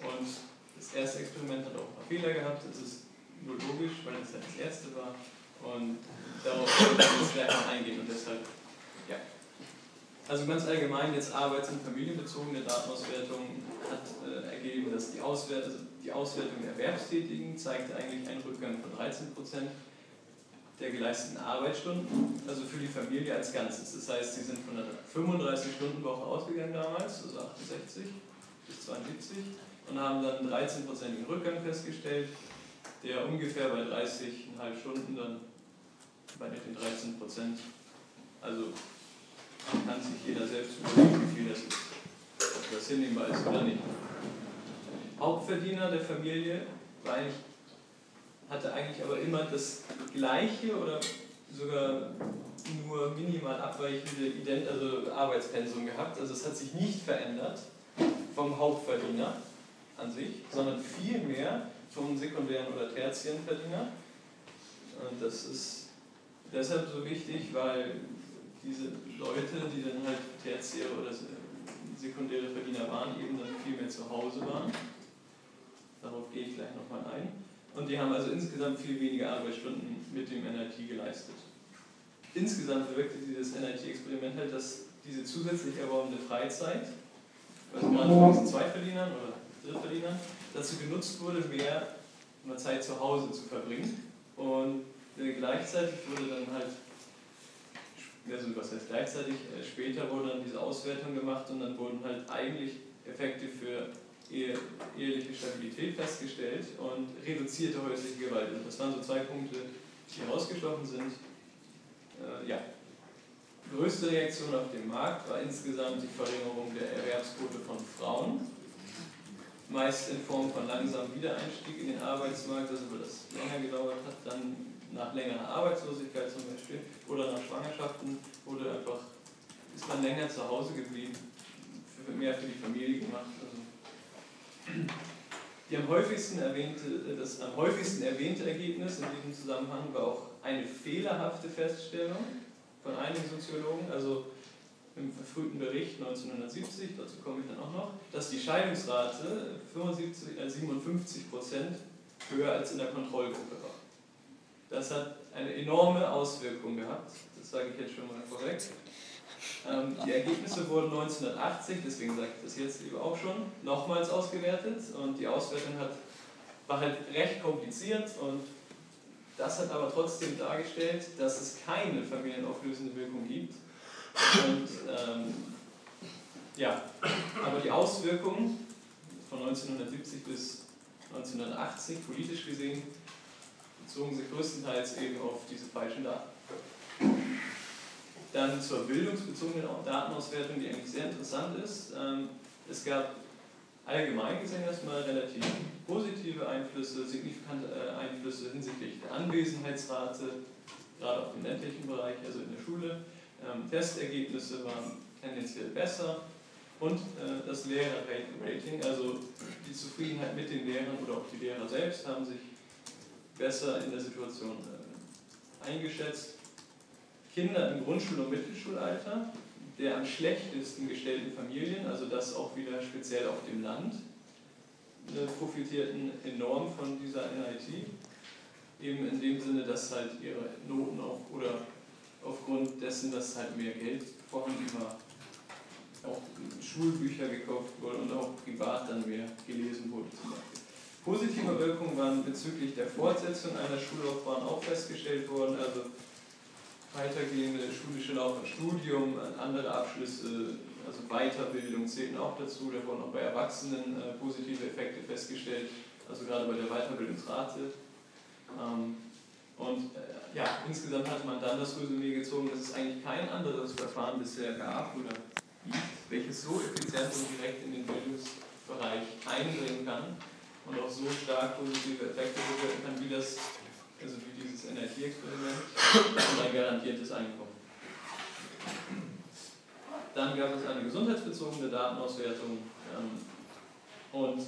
Und das erste Experiment hat auch ein paar Fehler gehabt. Das ist nur logisch, weil es halt das erste war. Und darauf wollen wir jetzt gleich noch eingehen. Und deshalb, ja. Also ganz allgemein, jetzt arbeits- und familienbezogene Datenauswertung hat äh, ergeben, dass die, Auswert also die Auswertung der Erwerbstätigen zeigte eigentlich einen Rückgang von 13 Prozent der geleisteten Arbeitsstunden, also für die Familie als Ganzes. Das heißt, sie sind von einer 35-Stunden-Woche ausgegangen damals, also 68 bis 72, und haben dann einen 13-prozentigen Rückgang festgestellt, der ungefähr bei 30,5 Stunden dann bei den 13 Prozent, also kann sich jeder selbst überlegen, wie viel das ist, das hinnehmbar ist oder nicht. Hauptverdiener der Familie war eigentlich hatte eigentlich aber immer das gleiche oder sogar nur minimal abweichende Ident also Arbeitspensum gehabt. Also es hat sich nicht verändert vom Hauptverdiener an sich, sondern vielmehr vom sekundären oder tertiären Verdiener. Und das ist deshalb so wichtig, weil diese Leute, die dann halt tertiäre oder sekundäre Verdiener waren, eben dann viel mehr zu Hause waren. Darauf gehe ich gleich nochmal ein. Und die haben also insgesamt viel weniger Arbeitsstunden mit dem NIT geleistet. Insgesamt bewirkte dieses NIT-Experiment halt, dass diese zusätzlich erworbene Freizeit, also gerade von diesen Zweitverdienern oder Drittverdienern, dazu genutzt wurde, mehr Zeit zu Hause zu verbringen. Und äh, gleichzeitig wurde dann halt, also was heißt gleichzeitig, äh, später wurde dann diese Auswertung gemacht und dann wurden halt eigentlich Effekte für eheliche Stabilität festgestellt und reduzierte häusliche Gewalt. Und das waren so zwei Punkte, die herausgestochen sind. Äh, ja. Größte Reaktion auf den Markt war insgesamt die Verringerung der Erwerbsquote von Frauen, meist in Form von langsamem Wiedereinstieg in den Arbeitsmarkt, also weil das länger gedauert hat, dann nach längerer Arbeitslosigkeit zum Beispiel oder nach Schwangerschaften oder einfach ist man länger zu Hause geblieben, mehr für die Familie gemacht. Die am häufigsten erwähnte, das am häufigsten erwähnte Ergebnis in diesem Zusammenhang war auch eine fehlerhafte Feststellung von einigen Soziologen, also im verfrühten Bericht 1970, dazu komme ich dann auch noch, dass die Scheidungsrate 75, äh 57 Prozent höher als in der Kontrollgruppe war. Das hat eine enorme Auswirkung gehabt, das sage ich jetzt schon mal vorweg. Ähm, die Ergebnisse wurden 1980, deswegen sage ich das jetzt lieber auch schon, nochmals ausgewertet und die Auswertung hat, war halt recht kompliziert und das hat aber trotzdem dargestellt, dass es keine familienauflösende Wirkung gibt. Und ähm, ja, aber die Auswirkungen von 1970 bis 1980 politisch gesehen bezogen sich größtenteils eben auf diese falschen Daten. Dann zur bildungsbezogenen Datenauswertung, die eigentlich sehr interessant ist. Ähm, es gab allgemein gesehen erstmal relativ positive Einflüsse, signifikante äh, Einflüsse hinsichtlich der Anwesenheitsrate, gerade auf dem ländlichen Bereich, also in der Schule. Ähm, Testergebnisse waren tendenziell besser und äh, das Lehrerrating, also die Zufriedenheit mit den Lehrern oder auch die Lehrer selbst haben sich besser in der Situation äh, eingeschätzt. Kinder im Grundschul- und Mittelschulalter, der am schlechtesten gestellten Familien, also das auch wieder speziell auf dem Land, äh, profitierten enorm von dieser NIT. Eben in dem Sinne, dass halt ihre Noten auch oder aufgrund dessen, dass halt mehr Geld vorhanden war, auch Schulbücher gekauft wurden und auch privat dann mehr gelesen wurde zum Beispiel. Positive Wirkungen waren bezüglich der Fortsetzung einer Schullaufbahn auch festgestellt worden, also weitergehende schulische Laufbahn, Studium, andere Abschlüsse, also Weiterbildung zählten auch dazu. Da wurden auch bei Erwachsenen äh, positive Effekte festgestellt, also gerade bei der Weiterbildungsrate. Ähm, und äh, ja, insgesamt hat man dann das Resümee gezogen, dass es eigentlich kein anderes Verfahren bisher gab oder gibt, welches so effizient und direkt in den Bildungsbereich eindringen kann und auch so stark positive Effekte bewirken kann, wie das also wie dieses Energieexperiment, und ein garantiertes Einkommen. Dann gab es eine gesundheitsbezogene Datenauswertung ähm, und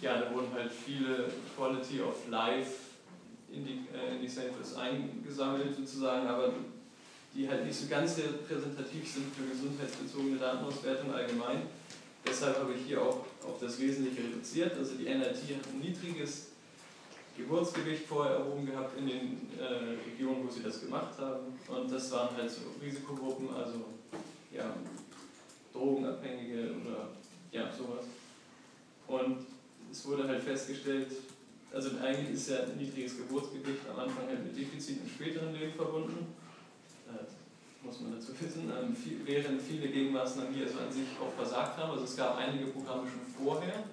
ja, da wurden halt viele Quality of Life äh, Indicators eingesammelt sozusagen, aber die halt nicht so ganz repräsentativ sind für gesundheitsbezogene Datenauswertung allgemein. Deshalb habe ich hier auch auf das Wesentliche reduziert. Also die NRT hat ein niedriges Geburtsgewicht vorher erhoben gehabt in den äh, Regionen, wo sie das gemacht haben. Und das waren halt so Risikogruppen, also ja, Drogenabhängige oder ja, sowas. Und es wurde halt festgestellt, also eigentlich ist ja ein niedriges Geburtsgewicht am Anfang halt mit Defizit im späteren Leben verbunden. Äh, muss man dazu wissen, ähm, viel, während viele Gegenmaßnahmen hier also an sich auch versagt haben. Also es gab einige Programme schon vorher,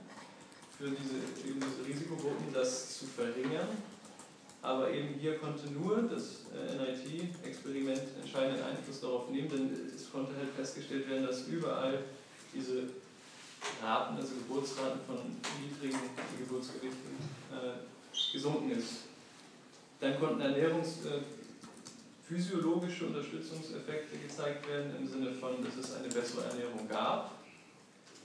für diese, eben diese Risikogruppen, das zu verringern. Aber eben hier konnte nur das äh, NIT-Experiment entscheidenden Einfluss darauf nehmen, denn es konnte halt festgestellt werden, dass überall diese Raten, also Geburtsraten von niedrigen Geburtsgewichten, äh, gesunken ist. Dann konnten ernährungsphysiologische Unterstützungseffekte gezeigt werden, im Sinne von, dass es eine bessere Ernährung gab.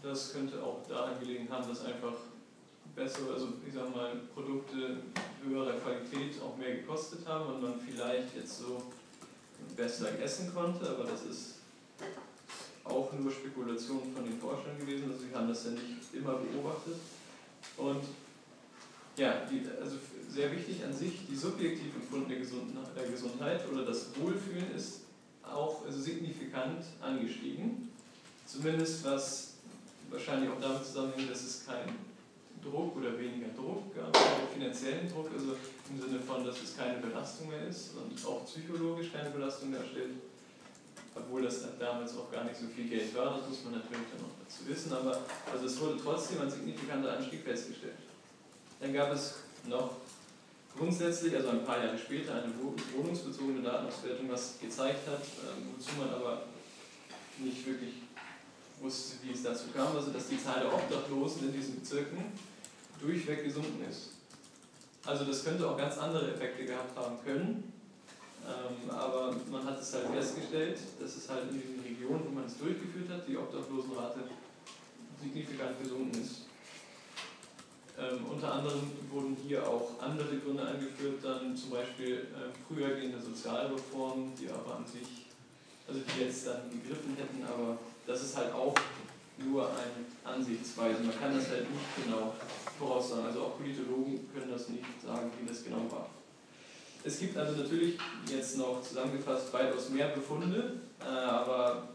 Das könnte auch daran gelegen haben, dass einfach bessere, also ich sag mal, Produkte höherer Qualität auch mehr gekostet haben und man vielleicht jetzt so besser essen konnte, aber das ist auch nur Spekulation von den Forschern gewesen, also sie haben das ja nicht immer beobachtet. Und ja, die, also sehr wichtig an sich, die subjektiv empfundene Gesundheit oder das Wohlfühlen ist auch also signifikant angestiegen. Zumindest was wahrscheinlich auch damit zusammenhängt, dass es keinen Druck oder weniger Druck gab, finanziellen Druck, also im Sinne von, dass es keine Belastung mehr ist und auch psychologisch keine Belastung darstellt obwohl das damals auch gar nicht so viel Geld war, das muss man natürlich dann noch dazu wissen, aber also es wurde trotzdem ein signifikanter Anstieg festgestellt. Dann gab es noch grundsätzlich, also ein paar Jahre später, eine wohnungsbezogene Datenauswertung, was gezeigt hat, ähm, wozu man aber nicht wirklich wusste, wie es dazu kam, also dass die Zahl der Obdachlosen in diesen Bezirken durchweg gesunken ist. Also das könnte auch ganz andere Effekte gehabt haben können, ähm, aber man hat es halt festgestellt, dass es halt in den Regionen, wo man es durchgeführt hat, die Obdachlosenrate signifikant gesunken ist. Ähm, unter anderem wurden hier auch andere Gründe angeführt, dann zum Beispiel äh, früher Sozialreformen, die aber an sich, also die jetzt dann gegriffen hätten, aber das ist halt auch nur eine Ansichtsweise. Man kann das halt nicht genau voraussagen. Also auch Politologen können das nicht sagen, wie das genau war. Es gibt also natürlich jetzt noch zusammengefasst weitaus mehr Befunde, äh, aber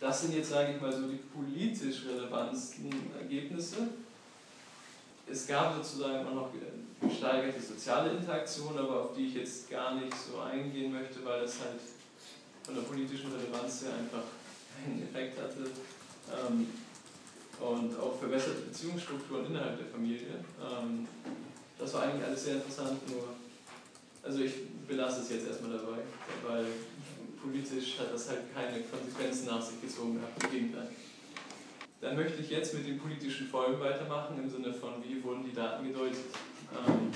das sind jetzt, sage ich mal, so die politisch relevantesten Ergebnisse. Es gab sozusagen auch noch gesteigerte soziale Interaktion, aber auf die ich jetzt gar nicht so eingehen möchte, weil das halt von der politischen Relevanz her einfach einen Effekt hatte. Ähm, und auch verbesserte Beziehungsstrukturen innerhalb der Familie. Ähm, das war eigentlich alles sehr interessant, nur also ich belasse es jetzt erstmal dabei, weil politisch hat das halt keine Konsequenzen nach sich gezogen gehabt, im Gegenteil. Dann möchte ich jetzt mit den politischen Folgen weitermachen, im Sinne von, wie wurden die Daten gedeutet. Ähm,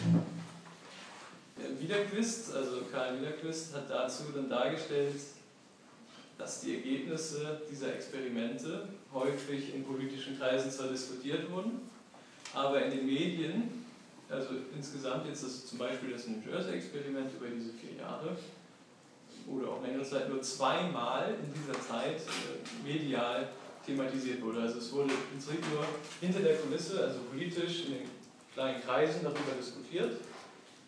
Wiederquist, also Karl Wiederquist, hat dazu dann dargestellt, dass die Ergebnisse dieser Experimente häufig in politischen Kreisen zwar diskutiert wurden, aber in den Medien also insgesamt jetzt das zum Beispiel das New Jersey-Experiment über diese vier Jahre oder auch längere Zeit nur zweimal in dieser Zeit äh, medial thematisiert wurde. Also es wurde im Prinzip nur hinter der Kulisse, also politisch in den kleinen Kreisen darüber diskutiert,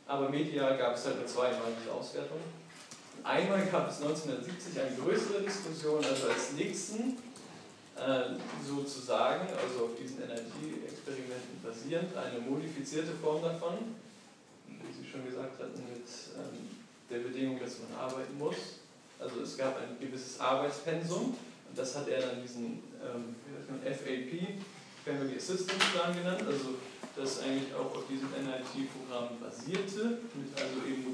aber medial gab es halt nur zweimal diese Auswertung. Einmal gab es 1970 eine größere Diskussion, also als Nixon äh, sozusagen, also auf diesen NLT-Experimenten basierend, eine modifizierte Form davon, wie Sie schon gesagt hatten, mit ähm, der Bedingung, dass man arbeiten muss. Also es gab ein gewisses Arbeitspensum und das hat er dann diesen FAP, Family Assistance Plan genannt, also das eigentlich auch auf diesem NLT-Programm basierte, mit also eben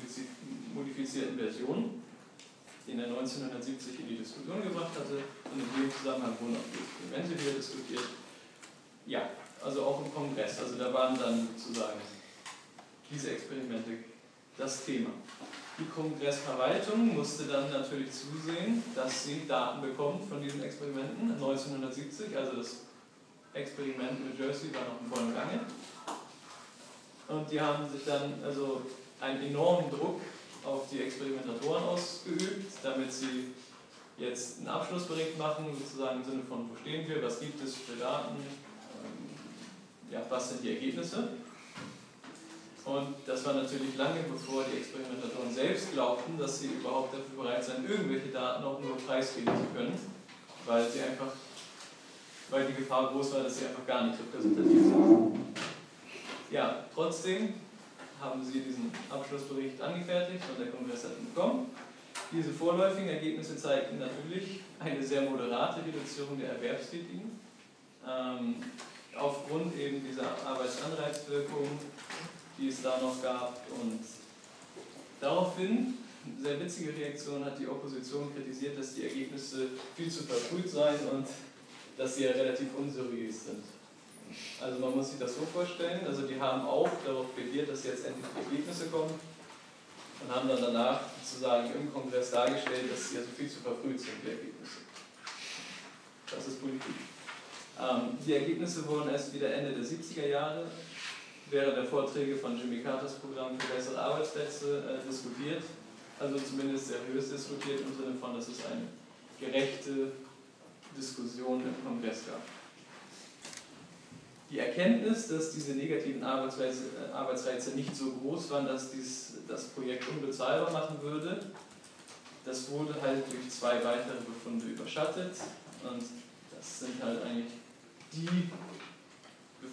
modifizierten Versionen den er 1970 in die Diskussion gebracht hatte. Und in dem Zusammenhang wurden auch die Experimente wieder diskutiert. Ja, also auch im Kongress. Also da waren dann sozusagen diese Experimente das Thema. Die Kongressverwaltung musste dann natürlich zusehen, dass sie Daten bekommt von diesen Experimenten 1970, also das Experiment mit Jersey war noch im vollen Gange. Und die haben sich dann also einen enormen Druck auf die Experimentatoren ausgeübt, damit sie jetzt einen Abschlussbericht machen, sozusagen im Sinne von, wo stehen wir, was gibt es für Daten, ähm, ja, was sind die Ergebnisse. Und das war natürlich lange bevor die Experimentatoren selbst glaubten, dass sie überhaupt dafür bereit seien, irgendwelche Daten auch nur preisgeben zu können, weil sie einfach, weil die Gefahr groß war, dass sie einfach gar nicht repräsentativ sind. Ja, trotzdem haben sie diesen Abschlussbericht angefertigt und der Kongress hat ihn bekommen. Diese vorläufigen Ergebnisse zeigten natürlich eine sehr moderate Reduzierung der Erwerbstätigen. Ähm, aufgrund eben dieser Arbeitsanreizwirkung, die es da noch gab. Und daraufhin, sehr witzige Reaktion, hat die Opposition kritisiert, dass die Ergebnisse viel zu verfrüht seien und dass sie ja relativ unseriös sind. Also man muss sich das so vorstellen, also die haben auch darauf plädiert, dass jetzt endlich die Ergebnisse kommen. und haben dann danach sozusagen im Kongress dargestellt, dass sie also viel zu verfrüht sind, die Ergebnisse. Das ist Politik. Ähm, die Ergebnisse wurden erst wieder Ende der 70er Jahre während der Vorträge von Jimmy Carters Programm für bessere Arbeitsplätze äh, diskutiert. Also zumindest seriös diskutiert im Sinne von, dass es eine gerechte Diskussion im Kongress gab. Die Erkenntnis, dass diese negativen Arbeitsreize, äh, Arbeitsreize nicht so groß waren, dass dies das Projekt unbezahlbar machen würde, das wurde halt durch zwei weitere Befunde überschattet. Und das sind halt eigentlich die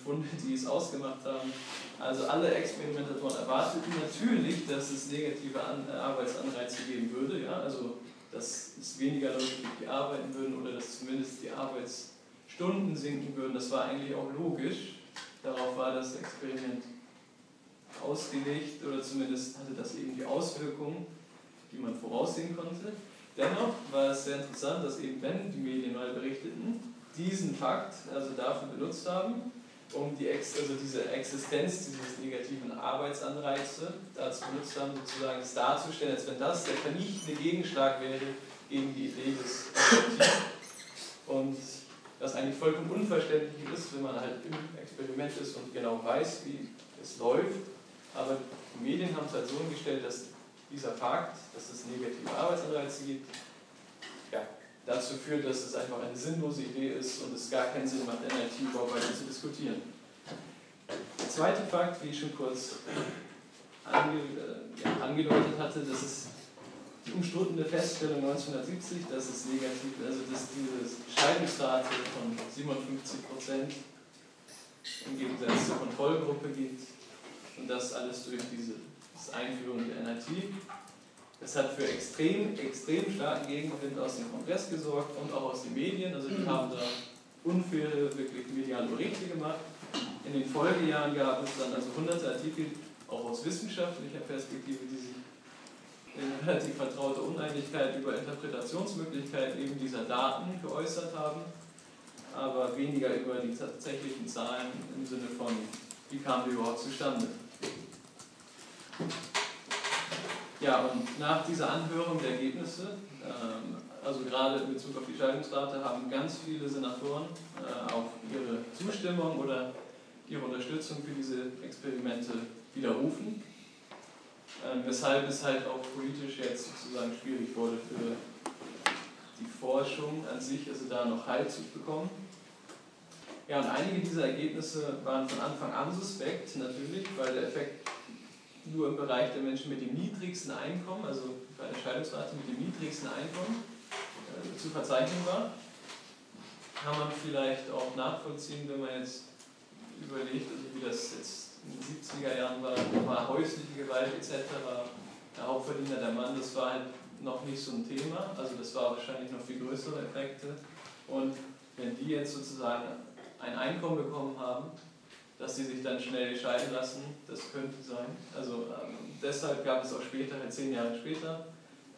Befunde, die es ausgemacht haben. Also alle Experimentatoren erwarteten natürlich, dass es negative äh, Arbeitsanreize geben würde. Ja? Also dass es weniger Leute gibt, die arbeiten würden oder dass zumindest die Arbeitsstunden sinken würden. Das war eigentlich auch logisch. Darauf war das Experiment ausgelegt oder zumindest hatte das eben die Auswirkungen, die man voraussehen konnte. Dennoch war es sehr interessant, dass eben wenn die Medien mal berichteten, diesen Fakt also dafür benutzt haben, um die Ex also diese Existenz dieses negativen Arbeitsanreize dazu benutzt haben, sozusagen es darzustellen, als wenn das der vernichtende Gegenschlag wäre gegen die Idee des Objektivs. Und das eigentlich vollkommen unverständlich ist, wenn man halt im Experiment ist und genau weiß, wie es läuft. Aber die Medien haben es halt so umgestellt, dass dieser Fakt, dass es negative Arbeitsanreize gibt, dazu führt, dass es einfach eine sinnlose Idee ist und es gar keinen Sinn macht, NLT überhaupt weiter zu diskutieren. Der zweite Fakt, wie ich schon kurz ange, äh, ja, angedeutet hatte, das ist die umstrittene Feststellung 1970, dass es negativ, also dass diese Scheidungsrate von 57 Prozent im Gegensatz zur Kontrollgruppe gibt und das alles durch diese Einführung der NIT. Es hat für extrem, extrem starken Gegenwind aus dem Kongress gesorgt und auch aus den Medien. Also die haben da unfaire, wirklich mediale Berichte gemacht. In den Folgejahren gab es dann also hunderte Artikel, auch aus wissenschaftlicher Perspektive, die sich in relativ vertrauter Uneinigkeit über Interpretationsmöglichkeiten eben dieser Daten geäußert haben, aber weniger über die tatsächlichen Zahlen im Sinne von, wie kamen die überhaupt zustande. Ja, und nach dieser Anhörung der Ergebnisse, ähm, also gerade in Bezug auf die Scheidungsrate, haben ganz viele Senatoren äh, auch ihre Zustimmung oder ihre Unterstützung für diese Experimente widerrufen. Ähm, weshalb es halt auch politisch jetzt sozusagen schwierig wurde für die Forschung an sich, also da noch Halt zu bekommen. Ja, und einige dieser Ergebnisse waren von Anfang an suspekt, natürlich, weil der Effekt nur im Bereich der Menschen mit dem niedrigsten Einkommen, also bei der Scheidungsrate mit dem niedrigsten Einkommen, äh, zu verzeichnen war. Kann man vielleicht auch nachvollziehen, wenn man jetzt überlegt, also wie das jetzt in den 70er Jahren war, war häusliche Gewalt etc., der Hauptverdiener der Mann, das war halt noch nicht so ein Thema, also das war wahrscheinlich noch viel größere Effekte. Und wenn die jetzt sozusagen ein Einkommen bekommen haben, dass sie sich dann schnell scheiden lassen, das könnte sein. Also ähm, deshalb gab es auch später, halt zehn Jahre später,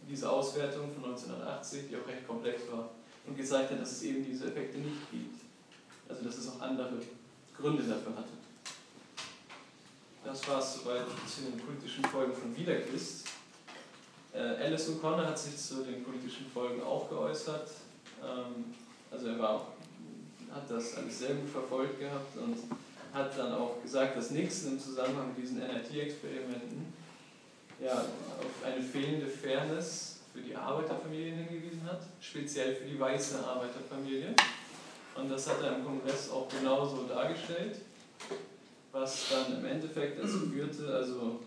diese Auswertung von 1980, die auch recht komplex war und gezeigt hat, dass es eben diese Effekte nicht gibt. Also dass es auch andere Gründe dafür hatte. Das war es soweit zu den politischen Folgen von Wiederquist. Äh, Alice O'Connor hat sich zu den politischen Folgen auch geäußert. Ähm, also er war, hat das alles sehr gut verfolgt gehabt und hat dann auch gesagt, dass Nixon im Zusammenhang mit diesen NIT-Experimenten ja, auf eine fehlende Fairness für die Arbeiterfamilien hingewiesen hat, speziell für die weiße Arbeiterfamilie. Und das hat er im Kongress auch genauso dargestellt, was dann im Endeffekt dazu führte, also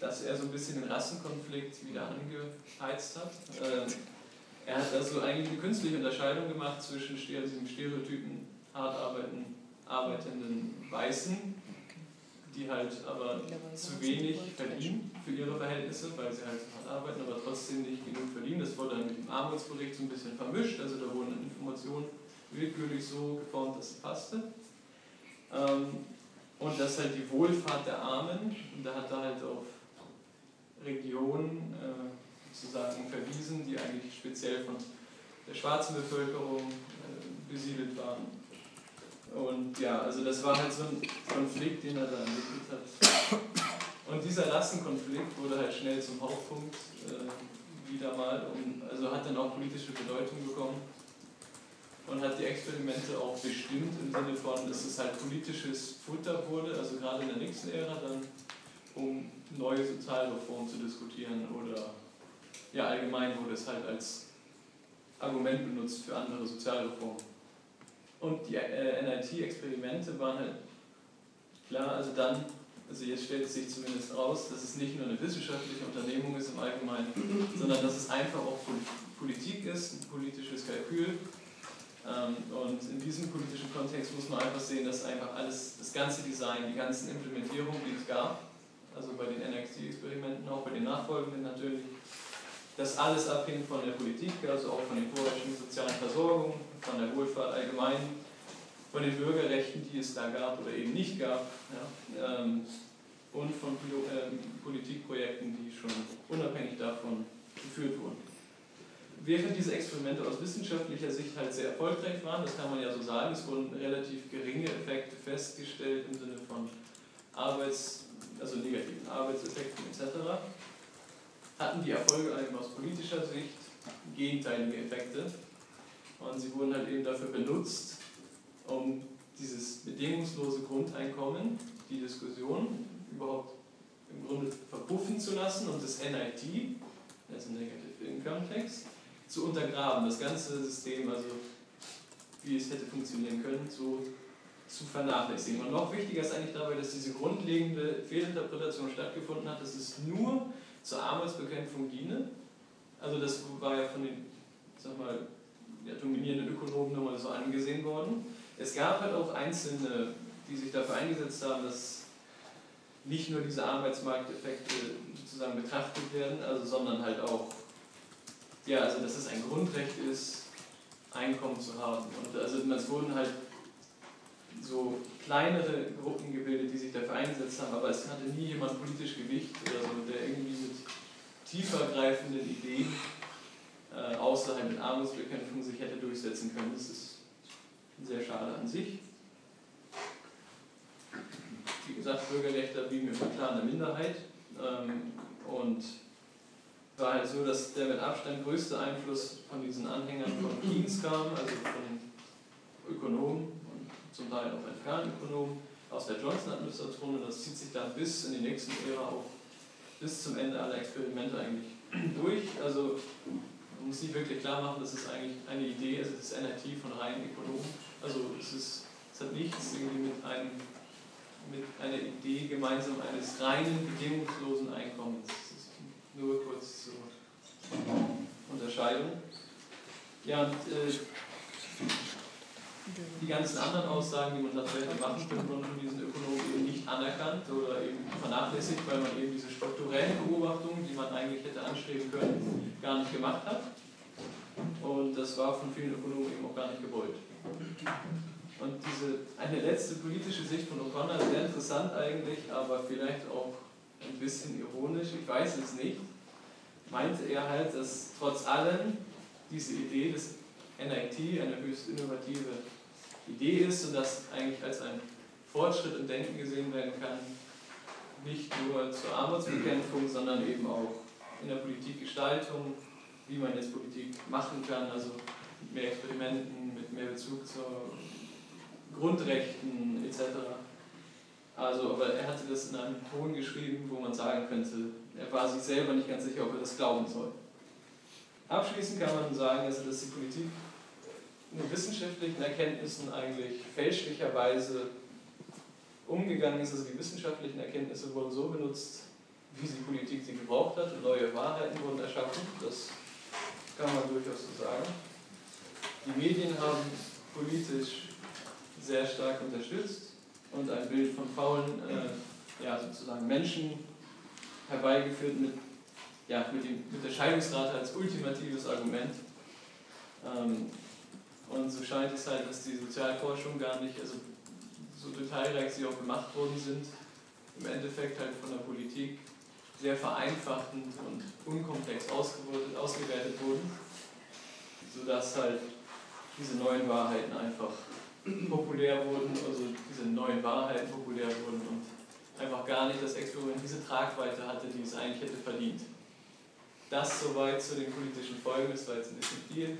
dass er so ein bisschen den Rassenkonflikt wieder angeheizt hat. Ähm, er hat also eigentlich eine künstliche Unterscheidung gemacht zwischen diesem Stereotypen hart arbeiten arbeitenden Weißen, die halt aber zu wenig verdienen für ihre Verhältnisse, weil sie halt hart arbeiten, aber trotzdem nicht genug verdienen. Das wurde dann mit dem Armutsbericht so ein bisschen vermischt, also da wurden Informationen willkürlich so geformt, dass es passte. Ähm, und das halt die Wohlfahrt der Armen, und da hat er halt auf Regionen äh, sozusagen verwiesen, die eigentlich speziell von der schwarzen Bevölkerung äh, besiedelt waren. Und ja, also das war halt so ein Konflikt, den er da entwickelt hat. Und dieser Rassenkonflikt wurde halt schnell zum Hauptpunkt äh, wieder mal, und, also hat dann auch politische Bedeutung bekommen und hat die Experimente auch bestimmt im Sinne von, dass es halt politisches Futter wurde, also gerade in der nächsten Ära dann, um neue Sozialreformen zu diskutieren oder ja allgemein wurde es halt als Argument benutzt für andere Sozialreformen. Und die äh, NIT-Experimente waren halt klar, also dann, also jetzt stellt es sich zumindest raus, dass es nicht nur eine wissenschaftliche Unternehmung ist im Allgemeinen, sondern dass es einfach auch Politik ist, ein politisches Kalkül. Ähm, und in diesem politischen Kontext muss man einfach sehen, dass einfach alles, das ganze Design, die ganzen Implementierungen, die es gab, also bei den NXT-Experimenten, auch bei den nachfolgenden natürlich, dass alles abhängt von der Politik, also auch von den vorherrschenden sozialen Versorgung, von der Wohlfahrt allgemein, von den Bürgerrechten, die es da gab oder eben nicht gab, ja, ähm, und von ähm, Politikprojekten, die schon unabhängig davon geführt wurden. Während diese Experimente aus wissenschaftlicher Sicht halt sehr erfolgreich waren, das kann man ja so sagen, es wurden relativ geringe Effekte festgestellt im Sinne von Arbeits-, also negativen Arbeitseffekten etc., hatten die Erfolge allerdings aus politischer Sicht gegenteilige Effekte. Und sie wurden halt eben dafür benutzt, um dieses bedingungslose Grundeinkommen, die Diskussion überhaupt im Grunde verpuffen zu lassen und das NIT, also Negative Income Tax, zu untergraben, das ganze System, also wie es hätte funktionieren können, so zu vernachlässigen. Und noch wichtiger ist eigentlich dabei, dass diese grundlegende Fehlinterpretation stattgefunden hat, dass es nur zur Armutsbekämpfung diene. Also das war ja von den sag mal, ja, dominierenden Ökonomen nochmal so angesehen worden. Es gab halt auch Einzelne, die sich dafür eingesetzt haben, dass nicht nur diese Arbeitsmarkteffekte sozusagen betrachtet werden, also, sondern halt auch, ja, also dass es ein Grundrecht ist, Einkommen zu haben. Und also es wurden halt so kleinere Gruppen gebildet, die sich dafür eingesetzt haben, aber es hatte nie jemand politisch Gewicht oder so, der irgendwie mit tiefergreifenden Ideen äh, außerhalb mit Armutsbekämpfung sich hätte durchsetzen können. Das ist sehr schade an sich. Wie gesagt, Bürgerrechte blieben im Klar der Minderheit ähm, und war halt so, dass der mit Abstand größte Einfluss von diesen Anhängern von Keynes kam, also von Ökonomen zum Teil auch entfernten Ökonomen aus der Johnson-Administration und das zieht sich dann bis in die nächsten Ära auch bis zum Ende aller Experimente eigentlich durch. Also man muss sich wirklich klar machen, das ist eigentlich eine Idee, also das NRT von reinen Ökonomen. Also es, ist, es hat nichts irgendwie mit, einem, mit einer Idee gemeinsam eines reinen, bedingungslosen Einkommens. Das ist nur kurz zur Unterscheidung. Ja, und äh, die ganzen anderen Aussagen, die man tatsächlich machen könnte, von diesen Ökonomen anerkannt oder eben vernachlässigt, weil man eben diese strukturellen Beobachtungen, die man eigentlich hätte anstreben können, gar nicht gemacht hat. Und das war von vielen Ökonomen eben auch gar nicht gewollt. Und diese, eine letzte politische Sicht von O'Connor, sehr interessant eigentlich, aber vielleicht auch ein bisschen ironisch, ich weiß es nicht, meinte er halt, dass trotz allem diese Idee des NIT, eine höchst innovative Idee ist und das eigentlich als ein Fortschritt im Denken gesehen werden kann, nicht nur zur Armutsbekämpfung, sondern eben auch in der Politikgestaltung, wie man jetzt Politik machen kann, also mit mehr Experimenten, mit mehr Bezug zu Grundrechten etc. Also, aber er hatte das in einem Ton geschrieben, wo man sagen könnte, er war sich selber nicht ganz sicher, ob er das glauben soll. Abschließend kann man sagen, also, dass die Politik mit wissenschaftlichen Erkenntnissen eigentlich fälschlicherweise umgegangen ist. Also die wissenschaftlichen Erkenntnisse wurden so benutzt, wie die Politik sie gebraucht hat und neue Wahrheiten wurden erschaffen. Das kann man durchaus so sagen. Die Medien haben politisch sehr stark unterstützt und ein Bild von faulen, äh, ja, sozusagen Menschen herbeigeführt mit, ja, mit, dem, mit der Scheidungsrate als ultimatives Argument. Ähm, und so scheint es halt, dass die Sozialforschung gar nicht, also so detailreich sie auch gemacht worden sind, im Endeffekt halt von der Politik sehr vereinfachend und unkomplex ausgewertet wurden, sodass halt diese neuen Wahrheiten einfach populär wurden, also diese neuen Wahrheiten populär wurden und einfach gar nicht das Experiment diese Tragweite hatte, die es eigentlich hätte verdient. Das soweit zu den politischen Folgen, das war jetzt ein bisschen viel.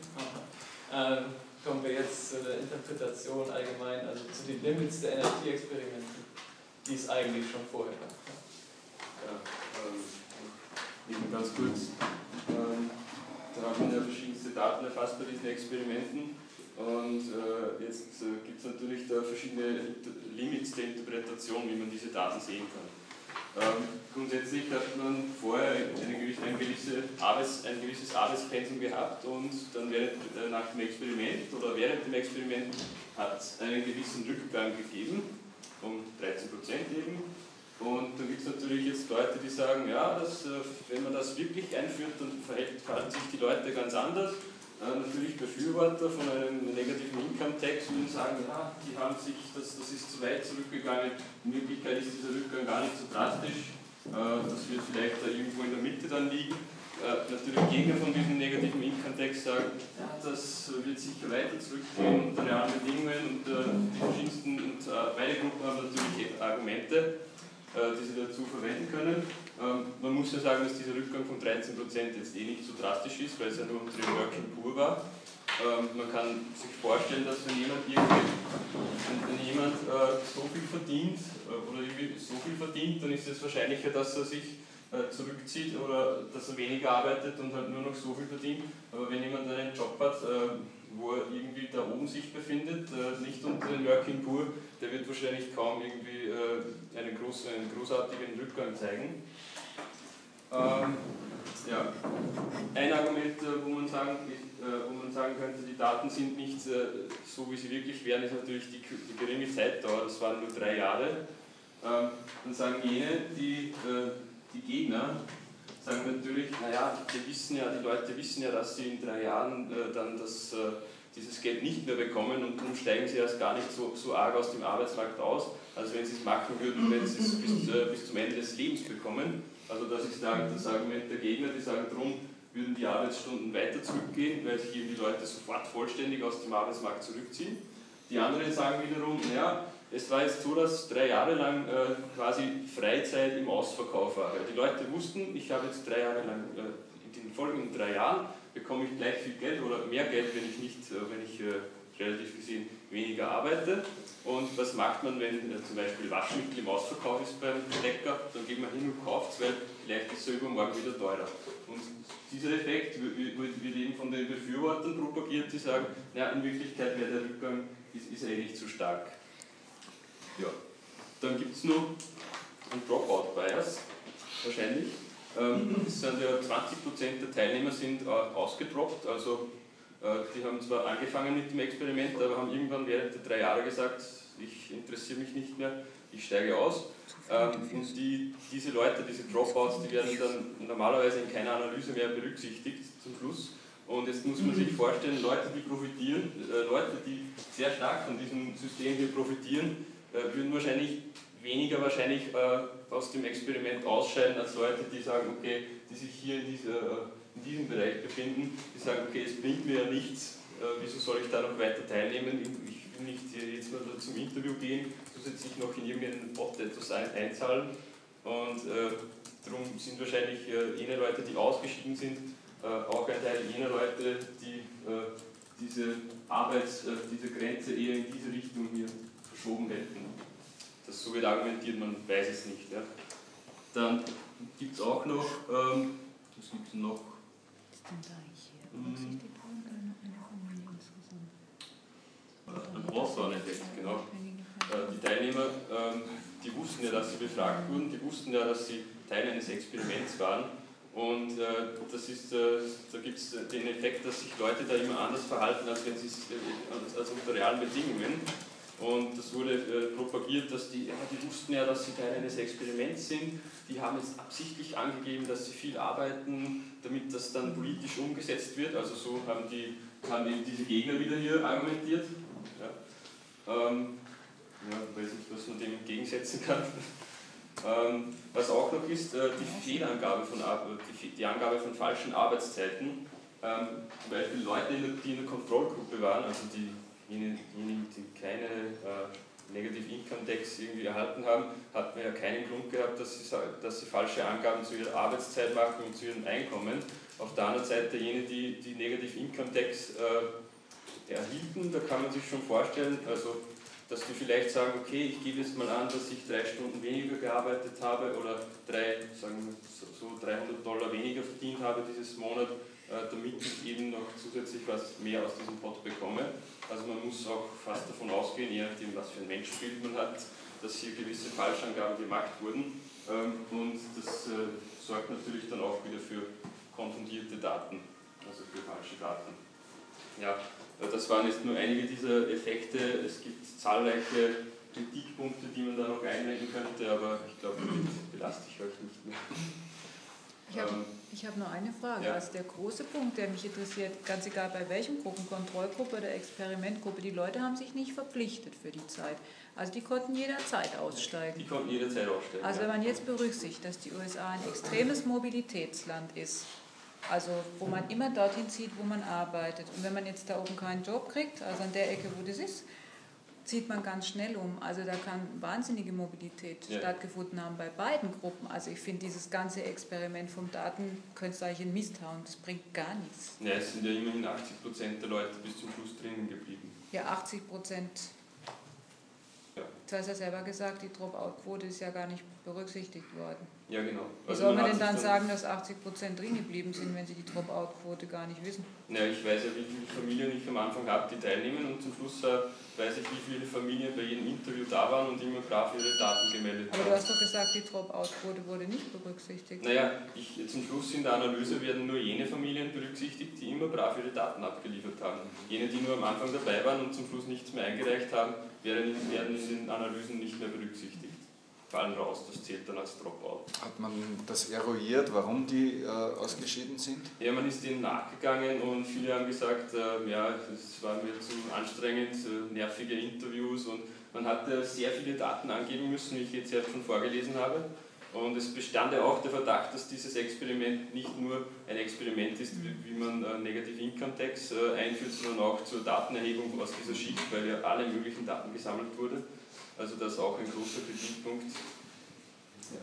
Kommen wir jetzt zu der Interpretation allgemein, also zu den Limits der NFT-Experimente, die es eigentlich schon vorher gab. Ja, ähm, ganz kurz. Ähm, da haben wir ja verschiedenste Daten erfasst bei diesen Experimenten. Und äh, jetzt äh, gibt es natürlich da verschiedene Limits der Interpretation, wie man diese Daten sehen kann. Ähm, grundsätzlich hat man vorher eine gewisse, ein, gewisse Arbeits, ein gewisses Arbeitspensum gehabt und dann während, äh, nach dem Experiment oder während dem Experiment hat es einen gewissen Rückgang gegeben, um 13% eben. Und dann gibt es natürlich jetzt Leute, die sagen, ja, dass, äh, wenn man das wirklich einführt, dann verhalten sich die Leute ganz anders. Äh, natürlich Befürworter von einem negativen Income Tax würden sagen, ja, die haben sich, das, das ist zu weit zurückgegangen. In Wirklichkeit ist dieser Rückgang gar nicht so drastisch. Äh, das wird vielleicht da irgendwo in der Mitte dann liegen. Äh, natürlich Gegner von diesem negativen Income Tax sagen, ja, das wird sicher weiter zurückgehen unter realen Bedingungen und die verschiedensten, und beide Gruppen haben natürlich Argumente, die sie dazu verwenden können. Ähm, man muss ja sagen, dass dieser Rückgang von 13% jetzt eh nicht so drastisch ist, weil es ja nur unter Working Poor war. Ähm, man kann sich vorstellen, dass wenn jemand, wenn jemand äh, so viel verdient äh, oder so viel verdient, dann ist es wahrscheinlicher, dass er sich äh, zurückzieht oder dass er weniger arbeitet und halt nur noch so viel verdient. Aber wenn jemand einen Job hat, wo er irgendwie da oben sich befindet, nicht unter den Working Poor, der wird wahrscheinlich kaum irgendwie einen, großen, einen großartigen Rückgang zeigen. Ähm, ja. Ein Argument, äh, wo man, sagen, äh, wo man sagen könnte, die Daten sind nicht äh, so, wie sie wirklich wären, ist natürlich die, die geringe Zeitdauer. Das waren nur drei Jahre. Ähm, dann sagen jene, die, äh, die Gegner, sagen natürlich, naja, die wissen ja, die Leute wissen ja, dass sie in drei Jahren äh, dann das, äh, dieses Geld nicht mehr bekommen und darum steigen sie erst gar nicht so, so arg aus dem Arbeitsmarkt aus, als wenn sie es machen würden, wenn sie es bis, bis zum Ende des Lebens bekommen. Also das ist das Argument der Gegner, die sagen, darum würden die Arbeitsstunden weiter zurückgehen, weil sich eben die Leute sofort vollständig aus dem Arbeitsmarkt zurückziehen. Die anderen sagen wiederum, naja, es war jetzt so, dass drei Jahre lang äh, quasi Freizeit im Ausverkauf war. Weil die Leute wussten, ich habe jetzt drei Jahre lang, äh, in den folgenden drei Jahren bekomme ich gleich viel Geld oder mehr Geld, wenn ich nicht, äh, wenn ich äh, relativ gesehen weniger arbeite. Und was macht man, wenn äh, zum Beispiel Waschmittel im Ausverkauf ist beim Bäcker? Dann geht man hin und kauft es, weil vielleicht ist es übermorgen wieder teurer. Und dieser Effekt wird eben von den Befürwortern propagiert, die sagen, ja, in Wirklichkeit wäre der Rückgang ist, ist eh nicht so stark. Ja. Dann gibt es noch einen Dropout-Bias, wahrscheinlich. Ähm, es sind ja 20% der Teilnehmer sind äh, ausgedroppt, also äh, die haben zwar angefangen mit dem Experiment, aber haben irgendwann während der drei Jahre gesagt, ich interessiere mich nicht mehr, ich steige aus. Ähm, und die, diese Leute, diese Dropouts, die werden dann normalerweise in keiner Analyse mehr berücksichtigt zum Schluss. Und jetzt muss man sich vorstellen, Leute, die profitieren, äh, Leute, die sehr stark von diesem System hier profitieren, äh, würden wahrscheinlich weniger wahrscheinlich äh, aus dem Experiment ausscheiden als Leute, die sagen, okay, die sich hier in dieser in diesem Bereich befinden, die sagen, okay, es bringt mir ja nichts, äh, wieso soll ich da noch weiter teilnehmen? Ich will nicht jetzt mal zum Interview gehen, zusätzlich noch in irgendeinen Bot etwas einzahlen. Und äh, darum sind wahrscheinlich äh, jene Leute, die ausgeschieden sind, äh, auch ein Teil jener Leute, die äh, diese Arbeits-, diese Grenze eher in diese Richtung hier verschoben hätten. Das so wird argumentiert, man weiß es nicht. Ja. Dann gibt es auch noch, ähm, was gibt es noch? denn da hier? Mhm. Ein Hawthorne-Effekt, genau. Äh, die Teilnehmer, ähm, die wussten ja, dass sie befragt wurden, die wussten ja, dass sie Teil eines Experiments waren. Und äh, das ist, äh, da gibt es den Effekt, dass sich Leute da immer anders verhalten, als, wenn sie, als unter realen Bedingungen. Und das wurde äh, propagiert, dass die, ja, die wussten ja, dass sie Teil eines Experiments sind. Die haben jetzt absichtlich angegeben, dass sie viel arbeiten, damit das dann politisch umgesetzt wird. Also so haben, die, haben eben diese Gegner wieder hier argumentiert. Ja. Ähm, ja, weiß nicht, was man dem entgegensetzen kann. ähm, was auch noch ist, äh, die Fehlangabe von, die, die Angabe von falschen Arbeitszeiten. Ähm, zum Beispiel Leute, die in der Kontrollgruppe waren, also die diejenigen, die keine äh, Negative Income Tax irgendwie erhalten haben, hat man ja keinen Grund gehabt, dass sie, dass sie falsche Angaben zu ihrer Arbeitszeit machen und zu ihrem Einkommen. Auf der anderen Seite jene, die die Negative Income Tax äh, erhielten, da kann man sich schon vorstellen, also dass die vielleicht sagen, okay, ich gebe jetzt mal an, dass ich drei Stunden weniger gearbeitet habe oder drei, sagen wir so 300 Dollar weniger verdient habe dieses Monat, damit ich eben noch zusätzlich was mehr aus diesem Pot bekomme. Also man muss auch fast davon ausgehen, je nachdem, was für ein Menschenbild man hat, dass hier gewisse Falschangaben gemacht wurden. Ähm, und das äh, sorgt natürlich dann auch wieder für konfundierte Daten, also für falsche Daten. Ja, das waren jetzt nur einige dieser Effekte. Es gibt zahlreiche Kritikpunkte, die man da noch einwenden könnte, aber ich glaube, damit belaste ich euch nicht mehr. Ich habe ähm, hab noch eine Frage. Ja. Also der große Punkt, der mich interessiert, ganz egal bei welchem Gruppenkontrollgruppe oder Experimentgruppe, die Leute haben sich nicht verpflichtet für die Zeit. Also die konnten jederzeit aussteigen. Die konnten jederzeit aussteigen. Also wenn man jetzt berücksichtigt, dass die USA ein extremes Mobilitätsland ist, also wo man immer dorthin zieht, wo man arbeitet. Und wenn man jetzt da oben keinen Job kriegt, also an der Ecke, wo das ist, zieht man ganz schnell um. Also da kann wahnsinnige Mobilität ja. stattgefunden haben bei beiden Gruppen. Also ich finde dieses ganze Experiment vom Daten könnte eigentlich in Mist hauen. Das bringt gar nichts. Ja, es sind ja immerhin 80 Prozent der Leute bis zum Schluss drinnen geblieben. Ja, 80 Prozent. Ja. Du hast ja selber gesagt, die Dropout-Quote ist ja gar nicht berücksichtigt worden. Ja, genau. Wie also soll man denn dann sagen, dass 80 Prozent drin geblieben sind, wenn sie die Dropout-Quote gar nicht wissen? Ja, ich weiß ja, wie viele Familien ich am Anfang habe, die teilnehmen und zum Schluss äh, weiß ich, wie viele Familien bei jedem Interview da waren und immer brav ihre Daten gemeldet haben. Aber du hast doch gesagt, die Dropout-Quote wurde nicht berücksichtigt. Naja, ich, zum Schluss in der Analyse werden nur jene Familien berücksichtigt, die immer brav ihre Daten abgeliefert haben. Jene, die nur am Anfang dabei waren und zum Schluss nichts mehr eingereicht haben, werden in den Analysen nicht mehr berücksichtigt fallen raus, das zählt dann als Dropout. Hat man das eruiert, warum die äh, ausgeschieden sind? Ja, man ist denen nachgegangen und viele haben gesagt, äh, ja, es war mir zu anstrengend, äh, nervige Interviews und man hatte sehr viele Daten angeben müssen, wie ich jetzt ja schon vorgelesen habe. Und es bestand ja auch der Verdacht, dass dieses Experiment nicht nur ein Experiment ist, wie, wie man äh, Negative Income Tax äh, einführt, sondern auch zur Datenerhebung aus dieser Schicht, weil ja alle möglichen Daten gesammelt wurden. Also das ist auch ein großer Kritikpunkt. Ja,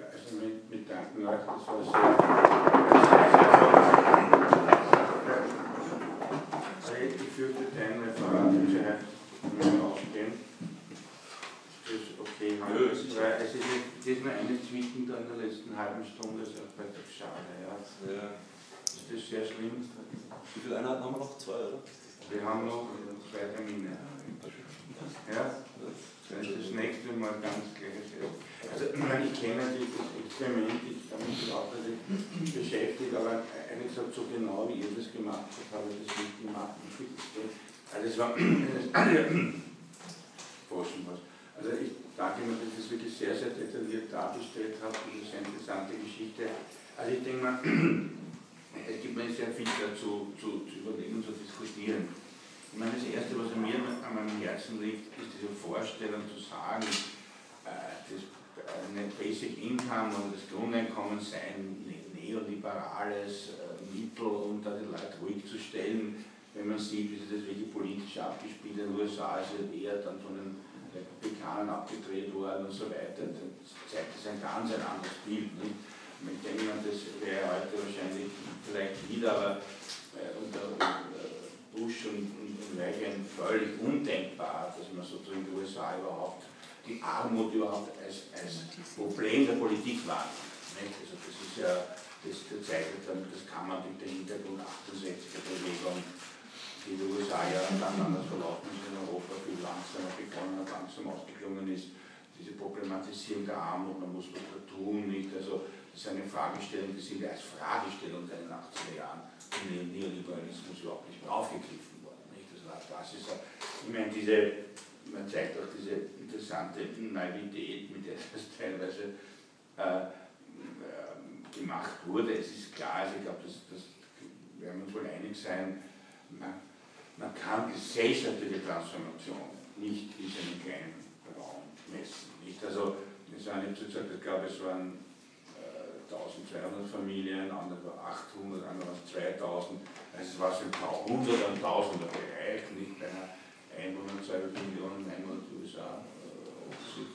ja also mit, mit Danken euch, das war sehr. Ich fürchte, dein Referat wird ausgehen. Das ist okay, weil es ist, es ist nur eine da in der letzten halben Stunde, das ist auch bei der Schade. Ja. ja. Ist das sehr schlimm? Wie viele Einheiten haben wir noch? Zwei, oder? Wir haben noch zwei Termine. Ja? Das ist das nächste Mal ganz gleich. Also, ich, kenne dieses Experiment, ich habe mich auch beschäftigt, aber ehrlich gesagt, so genau wie ihr das gemacht habt, habe ich das nicht gemacht. Also, es war. Also, ich danke mir, dass ihr das wirklich sehr, sehr detailliert dargestellt habt. Ist eine interessante Geschichte. Also, ich denke mal, es gibt mir sehr viel dazu zu, zu überlegen und zu diskutieren. Ich meine, das Erste, was mir an meinem Herzen liegt, ist diese Vorstellung zu sagen, äh, das eine Basic Income oder das Grundeinkommen sei ein ne-, neoliberales äh, Mittel, um da die Leute ruhig zu stellen. Wenn man sieht, wie sich das wirklich politisch abgespielt in den USA ist, eher dann von den Republikanern abgedreht worden und so weiter, dann zeigt das ein ganz ein anderes Bild. Nicht? Ich denke, das wäre heute wahrscheinlich vielleicht wieder, aber äh, unter Bush und, und, und Reagan völlig undenkbar, dass man sozusagen in den USA überhaupt die Armut überhaupt als, als Problem der Politik wahrnimmt. Also das ist ja, das, zeigt dann, das kann man mit dem Hintergrund 68er Bewegung, die in den USA ja dann anders verlaufen ist, in Europa viel langsamer begonnen hat, langsam ausgeklungen ist, diese Problematisierung der Armut, man muss was tun, nicht? Also das ist eine Fragestellung, die sind als Fragestellung in den 80er Jahren Neoliberalismus überhaupt nicht mehr aufgegriffen worden. Nicht? Das, war, das ist, ich meine, diese, man zeigt auch diese interessante Naivität, mit der das teilweise äh, äh, gemacht wurde. Es ist klar, also ich glaube, das, das werden wir uns wohl einig sein, man, man kann gesellschaftliche Transformation nicht in einem kleinen Raum messen. Nicht? Also, es waren, ich gesagt, ich glaube, es waren 1200 Familien, andere 800, andere 2000. Also es war so ein paar hundert und tausender Bereich, nicht bei einer Einwohner, 200 Millionen Einwohner der USA.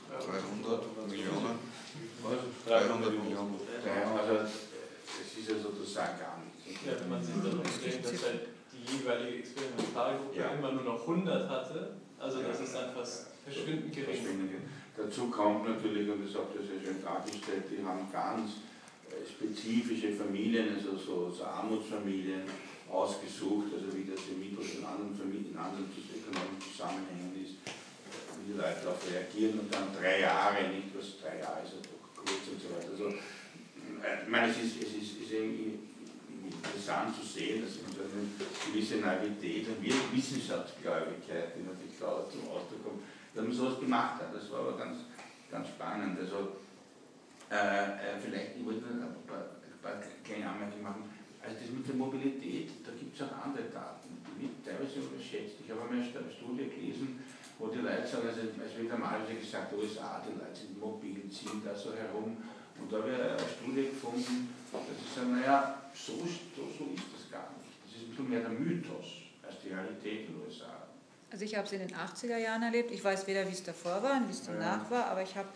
300 Millionen? 300 Millionen. Also, also äh, es ist ja sozusagen gar nichts. Ja, wenn man sich dann umdreht, dass halt die jeweilige Experimentalgruppe ja. immer nur noch 100 hatte, also das ist dann fast verschwindend gering. Dazu kommt natürlich, und das habt ihr sehr schön dargestellt, die haben ganz spezifische Familien, also so, so Armutsfamilien ausgesucht, also wie das im Mittel in anderen Familien, in anderen ökonomischen Zusammenhängen ist, wie die Leute darauf reagieren und dann drei Jahre, nicht was drei Jahre ist, also kurz und so weiter. Also, äh, ich meine, es ist, es ist, ist interessant zu sehen, dass so eine gewisse Naivität und Wissenschaftsgläubigkeit, die natürlich da zum Ausdruck kommt, dass man sowas gemacht hat. Das war aber ganz, ganz spannend. Also, äh, äh vielleicht, ich wollte ein paar, ein paar kleine Anmerkungen machen. Also das mit der Mobilität, da gibt es auch andere Daten, die wird teilweise überschätzt. Ich habe einmal eine Studie gelesen, wo die Leute sagen, also es wird normalerweise gesagt, USA, die Leute sind mobil, ziehen da so herum. Und da habe ich eine Studie gefunden, dass ich sage, naja, so, so, so ist das gar nicht. Das ist ein bisschen mehr der Mythos als die Realität in den USA. Also ich habe es in den 80er Jahren erlebt. Ich weiß weder, wie es davor war, wie es danach war, aber ich habe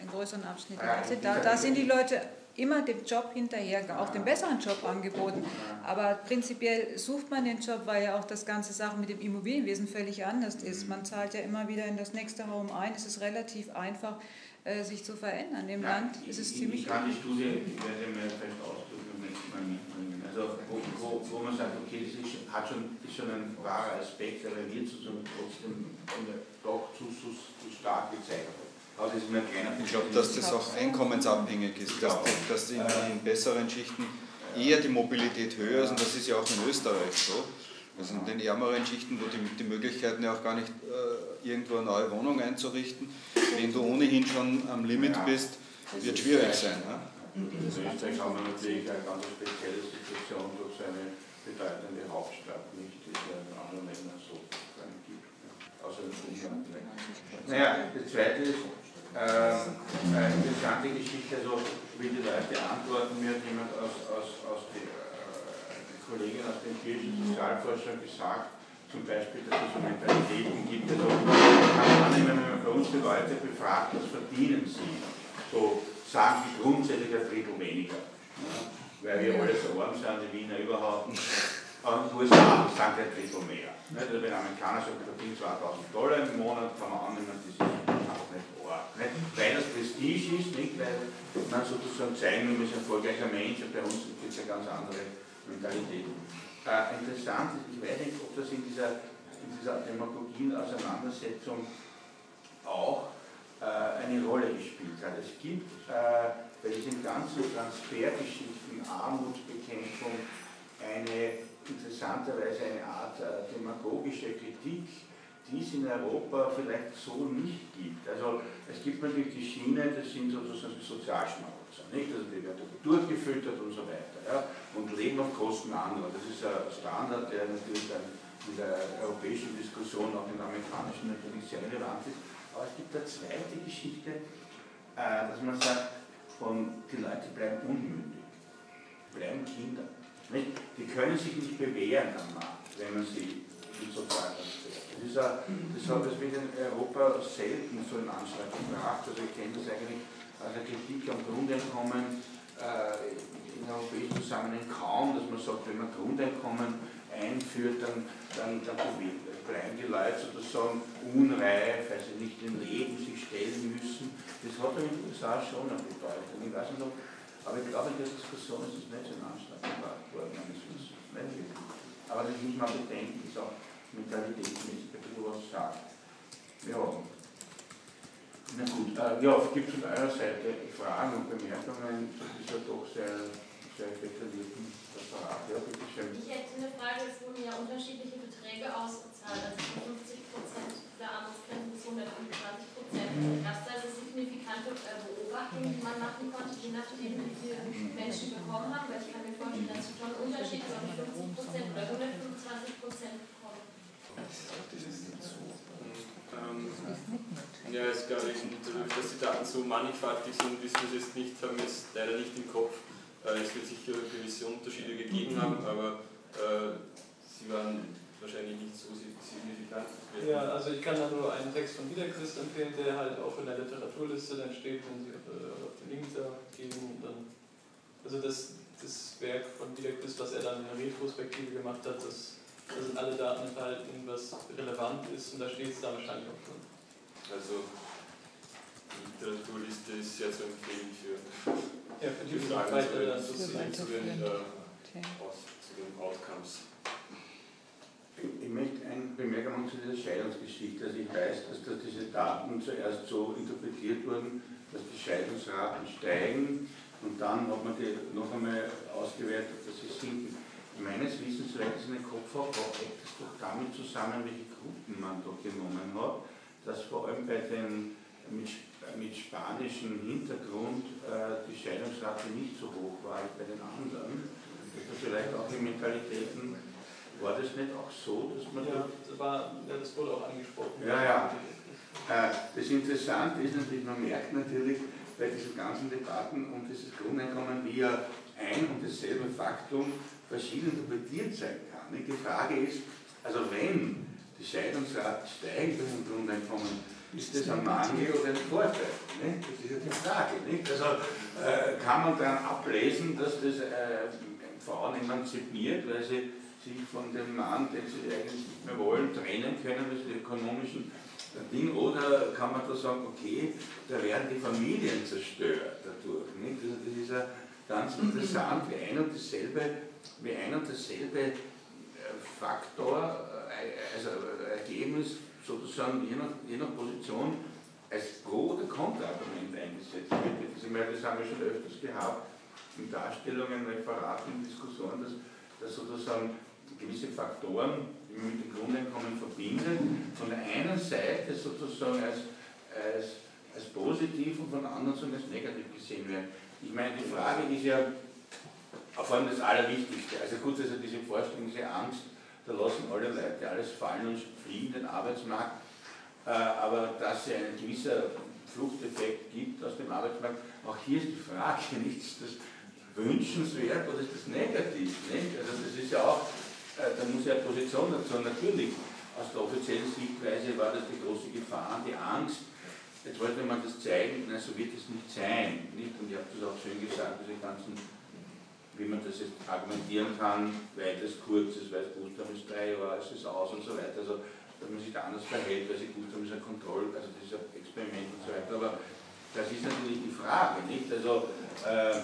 einen größeren Abschnitt. Ja, da, da sind die Leute immer dem Job hinterher, auch den besseren Job angeboten. Aber prinzipiell sucht man den Job, weil ja auch das ganze Sache mit dem Immobilienwesen völlig anders ist. Man zahlt ja immer wieder in das nächste Home ein. Es ist relativ einfach, äh, sich zu verändern. Im ja, Land ist es ziemlich. Ich kann die Studie, ich werde mir vielleicht ausdrücken. Also wo, wo, wo, man sagt, okay, das ist, hat schon, ist schon ein wahrer Aspekt, aber sozusagen trotzdem doch zu, zu, zu stark gezeigt. Ich glaube, dass das auch einkommensabhängig ist, dass, dass in, in besseren Schichten eher die Mobilität höher ist und das ist ja auch in Österreich so. Also in den ärmeren Schichten, wo die, die Möglichkeiten ja auch gar nicht äh, irgendwo eine neue Wohnung einzurichten, wenn du ohnehin schon am Limit bist, wird schwierig sein. Ne? In Österreich haben wir natürlich eine ganz spezielle Situation durch seine bedeutende Hauptstadt, nicht, die es ja in anderen Ländern so gibt. Außer den Umland. Naja, das zweite ist, äh, eine interessante Geschichte, also wie die Leute antworten, mir hat jemand aus, aus, aus der äh, Kollegin aus der empirischen Sozialforschung gesagt, zum Beispiel, dass es so Mentalitäten gibt, also kann annehmen, wenn man bei uns die Leute befragt, was verdienen sie, so sagen die grundsätzlich ein Drittel weniger. Ja, weil wir alle so arm sind, die Wiener überhaupt. Und USA sagen ein Drittel mehr. Also wenn Amerikaner sagt, er verdient 2000 Dollar im Monat, kann man annehmen, das ist nicht? Weil das Prestige ist, nicht? weil man sozusagen zeigen will, man ist ein erfolgreicher Mensch und bei uns gibt es ja ganz andere Mentalitäten. Äh, interessant ist, ich weiß nicht, ob das in dieser, in dieser Demagogien-Auseinandersetzung auch äh, eine Rolle gespielt hat. Es gibt äh, bei diesen ganzen Transfergeschichten, Armutsbekämpfung, eine interessanterweise eine Art äh, demagogische Kritik die es in Europa vielleicht so nicht gibt. Also es gibt natürlich die Schiene, das sind sozusagen die Sozialschmarotzer, nicht? Also die werden durchgefüttert und so weiter ja? und leben auf Kosten anderer. Das ist ein Standard, der natürlich in der europäischen Diskussion, auch in der amerikanischen natürlich sehr relevant ist. Aber es gibt eine zweite Geschichte, äh, dass man sagt, von, die Leute bleiben unmündig, bleiben Kinder. Nicht? Die können sich nicht bewähren am Markt, wenn man sie im Sozialtransfer das, ist das hat das wird in Europa selten so in Anschlag gebracht. Also ich kenne das eigentlich als eine Kritik am Grundeinkommen äh, in europäischen Zusammenhang kaum, dass man sagt, wenn man Grundeinkommen einführt, dann, dann, dann bleiben die Leute sozusagen unreif, weil sie nicht im Leben sich stellen müssen. Das hat in den USA schon eine Bedeutung. Ich weiß nicht, ob, aber ich glaube, in der Diskussion ist es nicht so in Anschlag gebracht worden, meines Wissens. Aber das muss man bedenken, ist auch mentalitätsmäßig bisschen was sagt. Ja. Na gut, äh, ja, gibt es von eurer Seite Fragen und Bemerkungen zu dieser doch sehr, sehr detaillierten Referat? Ja, bitte schön. Ich hätte eine Frage, es wurden ja unterschiedliche Beträge ausgezahlt, also 50 Prozent der Armutsgrenze bis 125 Prozent. Gab es da also signifikante äh, Beobachtungen, die man machen konnte, je nachdem, wie viele Menschen bekommen haben? Weil ich kann mir vorstellen, dass es schon ein Unterschied ist, ob ich 50 Prozent oder 125 Prozent ja, es glaube ich, dass die Daten so mannigfaltig sind, wissen wir es jetzt nicht, haben wir es leider nicht im Kopf. Äh, es wird sicher gewisse Unterschiede gegeben haben, aber äh, sie waren wahrscheinlich nicht so signifikant. Ja, also ich kann da nur einen Text von Wiederchrist empfehlen, der halt auch in der Literaturliste dann steht, wenn Sie auf, äh, auf den Link da geben. Dann, also das, das Werk von Wiederchrist, was er dann in der Retrospektive gemacht hat, das da sind alle Daten enthalten, was relevant ist und da steht es da wahrscheinlich auch drin. Also die Literaturliste ist sehr zu empfehlen für, Ja, für die für Fragen weitere zu, den- Dossier. zu, den, äh, aus, zu den Outcomes. Ich möchte eine Bemerkung machen zu dieser Scheidungsgeschichte. Also ich weiß, dass, dass diese Daten zuerst so interpretiert wurden, dass die Scheidungsraten steigen und dann hat man die noch einmal ausgewertet, dass sie sinken. Meines Den Kopf habe, hängt es doch damit zusammen, welche Gruppen man doch genommen hat, dass vor allem bei den mit, mit spanischem Hintergrund äh, die Scheidungsrate nicht so hoch war wie bei den anderen. Da vielleicht auch die Mentalitäten war das nicht auch so, dass man Ja, das, war, ja, das wurde auch angesprochen. Ja, ja. Äh, Das Interessante ist natürlich, man merkt natürlich bei diesen ganzen Debatten um dieses Grundeinkommen, wie ja ein und dasselbe Faktum verschieden interpretiert sein Die Frage ist, also wenn die Scheidungsrate steigt bei dem Grundeinkommen, ist das ein Mangel oder ein Vorteil? nicht? Das ist ja die Frage. Nicht? Also äh, kann man daran ablesen, dass das äh, Frauen emanzipiert, weil sie sich von dem Mann, den sie eigentlich nicht mehr wollen, trennen können, durch die ökonomischen Ding, oder kann man da sagen, okay, da werden die Familien zerstört dadurch. Nicht? Also das ist ja ganz interessant, wie ein und dasselbe, wie ein und dasselbe Faktor, äh, also Ergebnis sozusagen je nach, je nach Position als Pro- oder Kontraargument eingesetzt wird. Das, ich meine, das haben wir schon öfters gehabt in Darstellungen, Referaten, Diskussionen, dass, dass sozusagen gewisse Faktoren, die man mit dem Grundeinkommen verbindet, von der einen Seite sozusagen als, als, als positiv und von der anderen Seite als negativ gesehen werden. Ich meine, die Frage ist ja vor allem das Allerwichtigste. Also gut, also diese Vorstellung, diese Angst, da lassen alle Leute alles fallen und fliehen den Arbeitsmarkt, äh, aber dass es einen gewisser Fluchteffekt gibt aus dem Arbeitsmarkt, auch hier ist die Frage, nicht ist das wünschenswert oder ist das negativ? Nicht? Also das ist ja auch, äh, da muss ja eine Position dazu. Natürlich, aus der offiziellen Sichtweise war das die große Gefahr, die Angst. Jetzt wollte man das zeigen, na, so wird es nicht sein. Nicht? Und ich habe das auch schön gesagt, diese ganzen, wie man das jetzt argumentieren kann, weites, kurzes, weil Buchstaben ist drei Jahre, es ist aus und so weiter. Also, dass man sich da anders verhält, weil sich Buchstaben ist ein Kontroll, also das ist ein Experiment und so weiter. Aber das ist natürlich die Frage, nicht? Also, äh,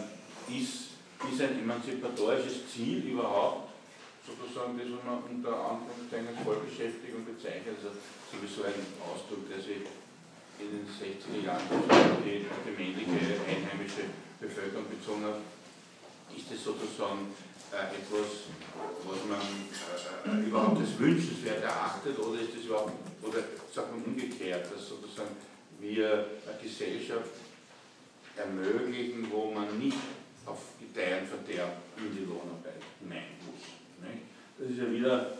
ist, ist ein emanzipatorisches Ziel überhaupt sozusagen das, was man unter Anführungszeichen als Vollbeschäftigung bezeichnet, also sowieso ein Ausdruck, der sich in den 60er Jahren die, die männliche einheimische Bevölkerung bezogen hat, ist das sozusagen äh, etwas, was man äh, überhaupt als wünschenswert erachtet oder ist das überhaupt, oder sagt man umgekehrt, dass sozusagen wir eine Gesellschaft ermöglichen, wo man nicht auf Gedeih und in die Lohnarbeit hinein muss. Nicht? Das ist ja wieder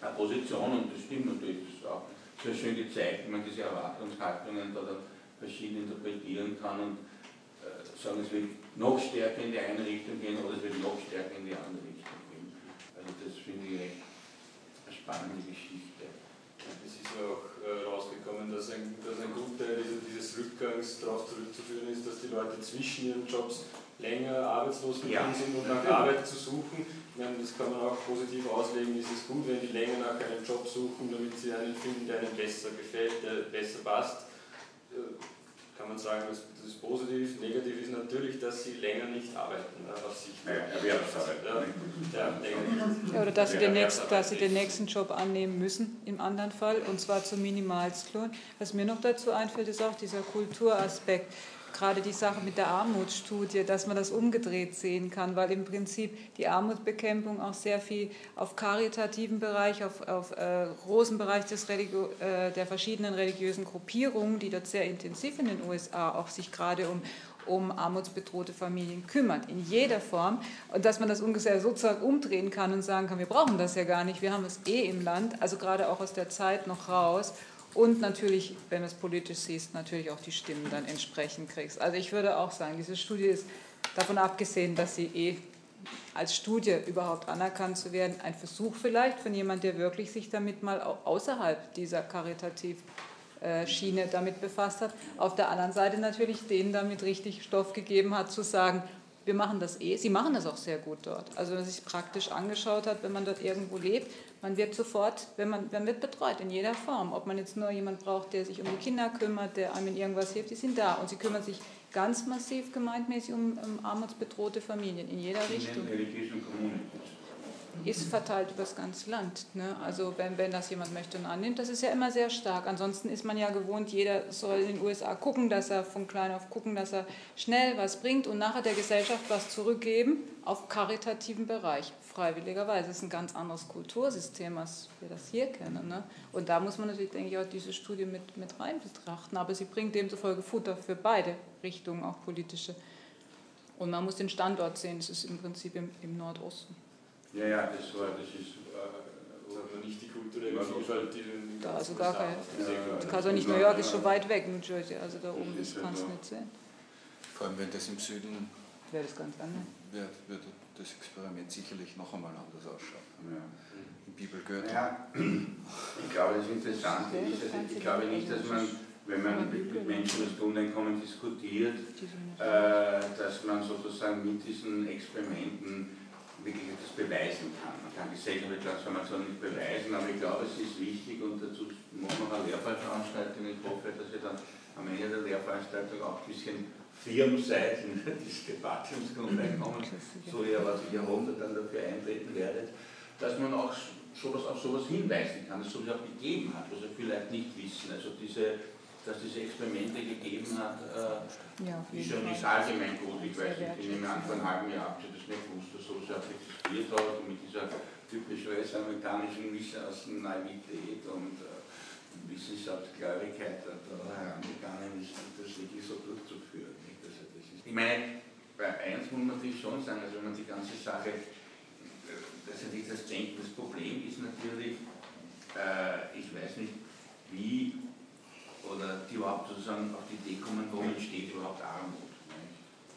eine Position und das stimmt natürlich, das ist auch sehr schön gezeigt, wie man diese Erwartungshaltungen da dann verschieden interpretieren kann und äh, sagen, es wird noch stärker in die eine Richtung gehen oder es wird noch stärker in die andere Richtung gehen. Also das finde ich echt eine spannende Geschichte. Es ist ja auch äh, rausgekommen, dass ein, dass ein Gutteil dieses, dieses Rückgangs darauf zurückzuführen ist, dass die Leute zwischen ihren Jobs länger arbeitslos Ja, sind und nach. Arbeit zu suchen. Ich meine, das kann man auch positiv auslegen. Es ist gut, wenn die länger nach einem Job suchen, damit sie einen finden, der ihnen besser gefällt, der besser passt. Kann man sagen, das, das ist positiv. Negativ ist natürlich, dass sie länger nicht arbeiten, äh, auf sich. Ja, Erwerbsarbeit. Ja, ja, oder dass sie, den nächsten, dass sie den nächsten Job annehmen müssen, im anderen Fall, und zwar zum Minimalstlohn. Was mir noch dazu einfällt, ist auch dieser Kulturaspekt. Gerade die Sache mit der Armutsstudie, dass man das umgedreht sehen kann, weil im Prinzip die Armutsbekämpfung auch sehr viel auf karitativen Bereich, auf, auf äh, großen Bereich des äh, der verschiedenen religiösen Gruppierungen, die dort sehr intensiv in den USA auch sich gerade um, um armutsbedrohte Familien kümmert, in jeder Form. Und dass man das ungefähr sozusagen umdrehen kann und sagen kann, wir brauchen das ja gar nicht, wir haben es eh im Land, also gerade auch aus der Zeit noch raus. Und natürlich, wenn du es politisch siehst, natürlich auch die Stimmen dann entsprechend kriegst. Also ich würde auch sagen, diese Studie ist davon abgesehen, dass sie eh als Studie überhaupt anerkannt zu werden, ein Versuch vielleicht von jemand, der wirklich sich damit mal au- außerhalb dieser karitativ äh, Schiene damit befasst hat. Auf der anderen Seite natürlich denen damit richtig Stoff gegeben hat, zu sagen, wir machen das eh. Sie machen das auch sehr gut dort. Also wenn man sich praktisch angeschaut hat, wenn man dort irgendwo lebt, man wird sofort, wenn man, man wird betreut in jeder Form. Ob man jetzt nur jemand braucht, der sich um die Kinder kümmert, der einem in irgendwas hilft, die sind da. Und sie kümmern sich ganz massiv gemeintmäßig um, um armutsbedrohte Familien in jeder Richtung. Ist verteilt über das ganze Land. Ne? Also wenn, wenn das jemand möchte und annimmt, das ist ja immer sehr stark. Ansonsten ist man ja gewohnt, jeder soll in den USA gucken, dass er von klein auf gucken, dass er schnell was bringt und nachher der Gesellschaft was zurückgeben auf karitativen Bereich, freiwilligerweise. Das ist ein ganz anderes Kultursystem, als wir das hier kennen. Ne? Und da muss man natürlich, denke ich, auch diese Studie mit, mit rein betrachten. Aber sie bringt demzufolge Futter für beide Richtungen, auch politische. Und man muss den Standort sehen, das ist im Prinzip im, im Nordosten. Ja, ja, das war, das ist. Äh, aber nicht die kulturelle Vielfalt, die in Da also gar keine. Ja, Du kannst auch nicht, New York ist schon weit weg, New Jersey, also da oben Das kannst du nicht sehen. Vor allem, wenn das im Süden Wäre das ganz anders. Wäre, würde das Experiment sicherlich noch einmal anders ausschauen. Ja. Im Bibelgürtel. Ja, ich glaube, das Interessante ist, also ich glaube nicht, dass man, wenn man mit Menschen das Grundeinkommen diskutiert, äh, dass man sozusagen mit diesen Experimenten wirklich etwas beweisen kann. Man kann gesellschaftliche Transformation nicht beweisen, aber ich glaube, es ist wichtig und dazu machen wir eine Lehrveranstaltung. Ich hoffe, dass ihr dann am Ende der Lehrveranstaltung auch ein bisschen firm seid in dieses Debatte ums Grundeinkommen, so ihr was ich erhoffe, dann dafür eintreten werdet, dass man auch sowas, auf sowas hinweisen kann, dass es sowas auch gegeben hat, was wir vielleicht nicht wissen. Also diese dass diese Experimente gegeben hat, äh, Ja, ist schon nicht allgemein gut. Ich weiß nicht, ich nehme an, vor einem halben Jahr habt ihr das nicht gewusst, dass sowas auch existiert hat und mit dieser typisch US-amerikanischen Mischung aus Naivität und äh, Wissenschaftsgläubigkeit da herangegangen ist, das wirklich so durchzuführen. Nicht? Also das ist, ich meine, bei eins muss man natürlich schon sagen, also wenn man die ganze Sache, das ist natürlich das Denken, das Problem ist natürlich, äh, ich weiß nicht, wie oder die überhaupt sozusagen auf die Idee kommen, wo entsteht überhaupt Armut.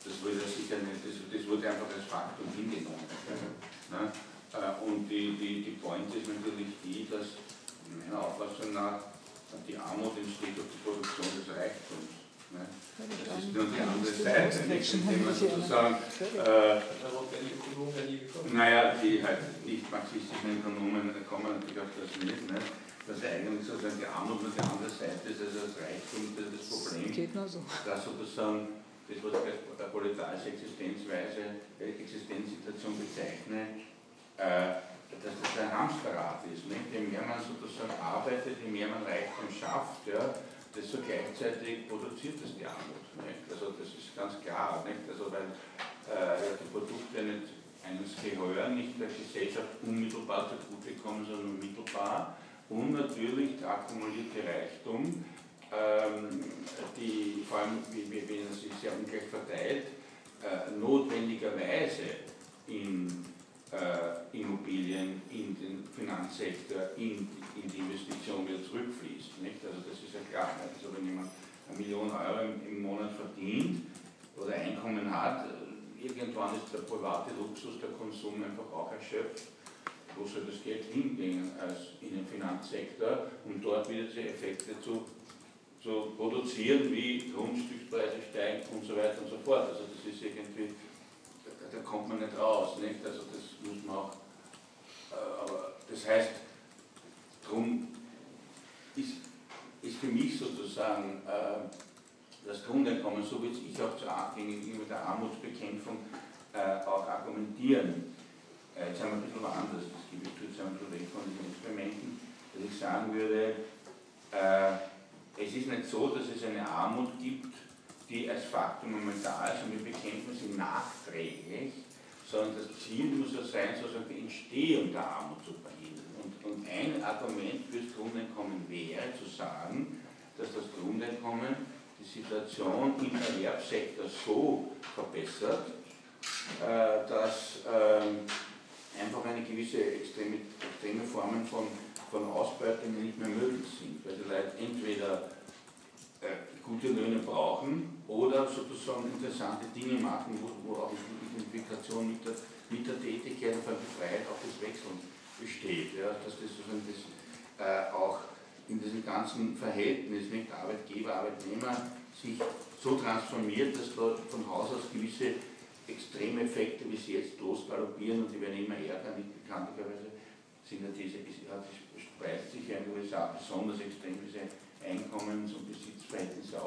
Das wurde sicher nicht, das, das wurde einfach als Faktum hingenommen. Ne? Äh, Und die, die, die Point ist natürlich die, dass meiner Auffassung nach die Armut entsteht durch die Produktion des Reichtums. Ne? Das ist nur die andere Seite, nicht? indem man sozusagen äh, naja, die halt nicht marxistischen Ökonomen kommen natürlich auf das nicht, ne? dass ja eigentlich sozusagen die Armut nur die andere Seite ist, also das Reichtum, das ist das Problem, Geht nur so. dass sozusagen das, was ich als proletarische Existenzweise, äh, Existenzsituation bezeichne, äh, dass das ein Hamsterrad ist. Nicht? Je mehr man sozusagen arbeitet, je mehr man Reichtum schafft, ja, desto gleichzeitig produziert es die Armut. Nicht? Also das ist ganz klar. Nicht? Also weil äh, die Produkte nicht eines gehören, nicht der Gesellschaft unmittelbar zugutekommen, sondern mittelbar. Und natürlich der akkumulierte Reichtum, ähm, die vor allem, wie es sich sehr ungleich verteilt, äh, notwendigerweise in äh, Immobilien, in den Finanzsektor, in, in die Investition wieder zurückfließt. Nicht? Also das ist ja klar. Also wenn jemand eine Million Euro im, im Monat verdient oder Einkommen hat, äh, irgendwann ist der private Luxus, der Konsum einfach auch erschöpft. Wo soll das Geld hingehen als in den Finanzsektor, um dort wieder diese Effekte zu, zu produzieren, wie Grundstückspreise steigen und so weiter und so fort. Also das ist irgendwie, da, kommt man nicht raus. Nicht? Also das muss man auch, äh, aber das heißt, darum ist, ist für mich sozusagen äh, das Grundeinkommen, so wie ich auch zur, gegenüber der Armutsbekämpfung äh, auch argumentieren. Jetzt haben wir ein bisschen anders, das gebe ich zu, jetzt haben wir bisschen weg von diesen Experimenten, dass ich sagen würde, es ist nicht so, dass es eine Armut gibt, die als Faktum einmal da ist und wir bekämpfen sie nachträglich, sondern das Ziel muss ja sein, sozusagen die Entstehung der Armut zu verhindern. Und, und ein Argument fürs Grundeinkommen wäre zu sagen, dass das Grundeinkommen die Situation im Erwerbssektor so verbessert, äh, dass ähm, einfach eine gewisse extreme, extreme Formen von, von Ausbeutung nicht mehr möglich sind, weil die Leute entweder äh, gute Löhne brauchen oder sozusagen interessante Dinge machen, wo, wo auch die Identifikation mit der, mit der Tätigkeit und die Freiheit auch des Wechselns besteht. Ja, dass das sozusagen das, äh, auch in diesem ganzen Verhältnis mit Arbeitgeber, Arbeitnehmer sich so transformiert, dass dort von Haus aus gewisse Extremeffekte, wie sie jetzt losgaloppieren und die werden immer ärger, nicht bekanntlicherweise, sind ja diese, hat, speist sich ja in den USA besonders extrem diese Einkommens- und Besitzverhältnisse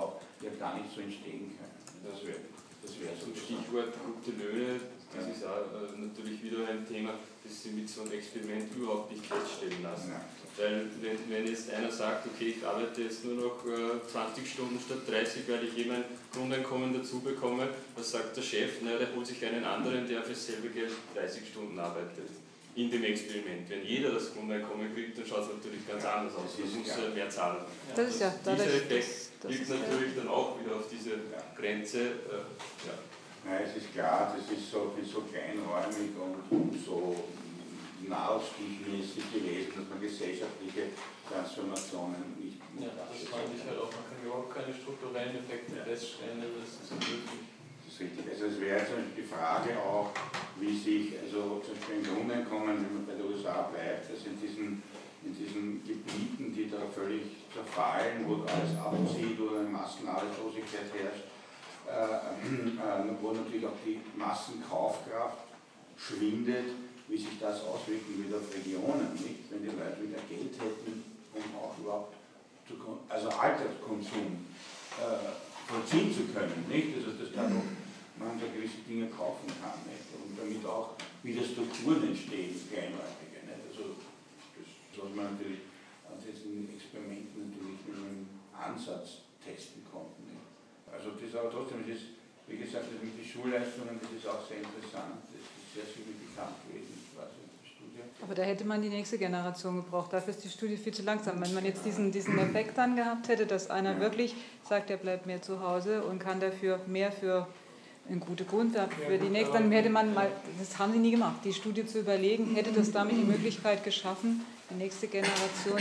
die ja gar nicht so entstehen können. Das wäre das wär so. Stichwort gute Löhne, das ist auch äh, natürlich wieder ein Thema, das Sie mit so einem Experiment überhaupt nicht feststellen lassen. Ja. Weil wenn, wenn jetzt einer sagt, okay, ich arbeite jetzt nur noch äh, 20 Stunden statt 30, weil ich eben ein Grundeinkommen dazu bekomme, was sagt der Chef? Na, der holt sich einen anderen, der für dasselbe Geld 30 Stunden arbeitet. In dem Experiment. Wenn jeder das Grundeinkommen kriegt, dann schaut es natürlich ganz anders aus. Man muss ja mehr zahlen. Das ist ja, dieser Effekt das, das wirkt natürlich dann auch wieder auf diese Grenze. Äh, ja. Nein, es ist klar, das ist so, ist so kleinräumig und so nahestichmäßig gewesen, dass man gesellschaftliche Transformationen nicht ja, das meine ich halt auch, man kann überhaupt keine strukturellen Effekte ja. feststellen, das ist unmöglich. Das ist richtig. Also es wäre zum Beispiel die Frage auch, wie sich, also zum Beispiel im Grundeinkommen, wenn man bei der USA bleibt, also in diesen, in diesen Gebieten, die da völlig zerfallen, wo alles abzieht oder eine Massenarbeitslosigkeit herrscht, äh, äh, wo natürlich auch die Massenkaufkraft schwindet, wie sich das auswirken würde auf Regionen, nicht? wenn die Leute wieder Geld hätten, um auch überhaupt zu, also Alltagskonsum äh, vollziehen zu können. Nicht? Also dass dadurch man da gewisse Dinge kaufen kann nicht? und damit auch wieder Strukturen entstehen, kleinräumige. Nicht? Also das, was man natürlich an diesen Experimenten natürlich mit einem Ansatz testen konnte. Nicht? Also das aber trotzdem, das ist, wie gesagt, das mit den Schulleistungen, das ist auch sehr interessant, das ist sehr signifikant gewesen. Aber da hätte man die nächste Generation gebraucht. Dafür ist die Studie viel zu langsam. Wenn man jetzt diesen, diesen Effekt dann gehabt hätte, dass einer wirklich sagt, er bleibt mehr zu Hause und kann dafür mehr für eine gute Grundlage für die nächste, dann hätte man mal, das haben sie nie gemacht, die Studie zu überlegen, hätte das damit die Möglichkeit geschaffen, die nächste Generation.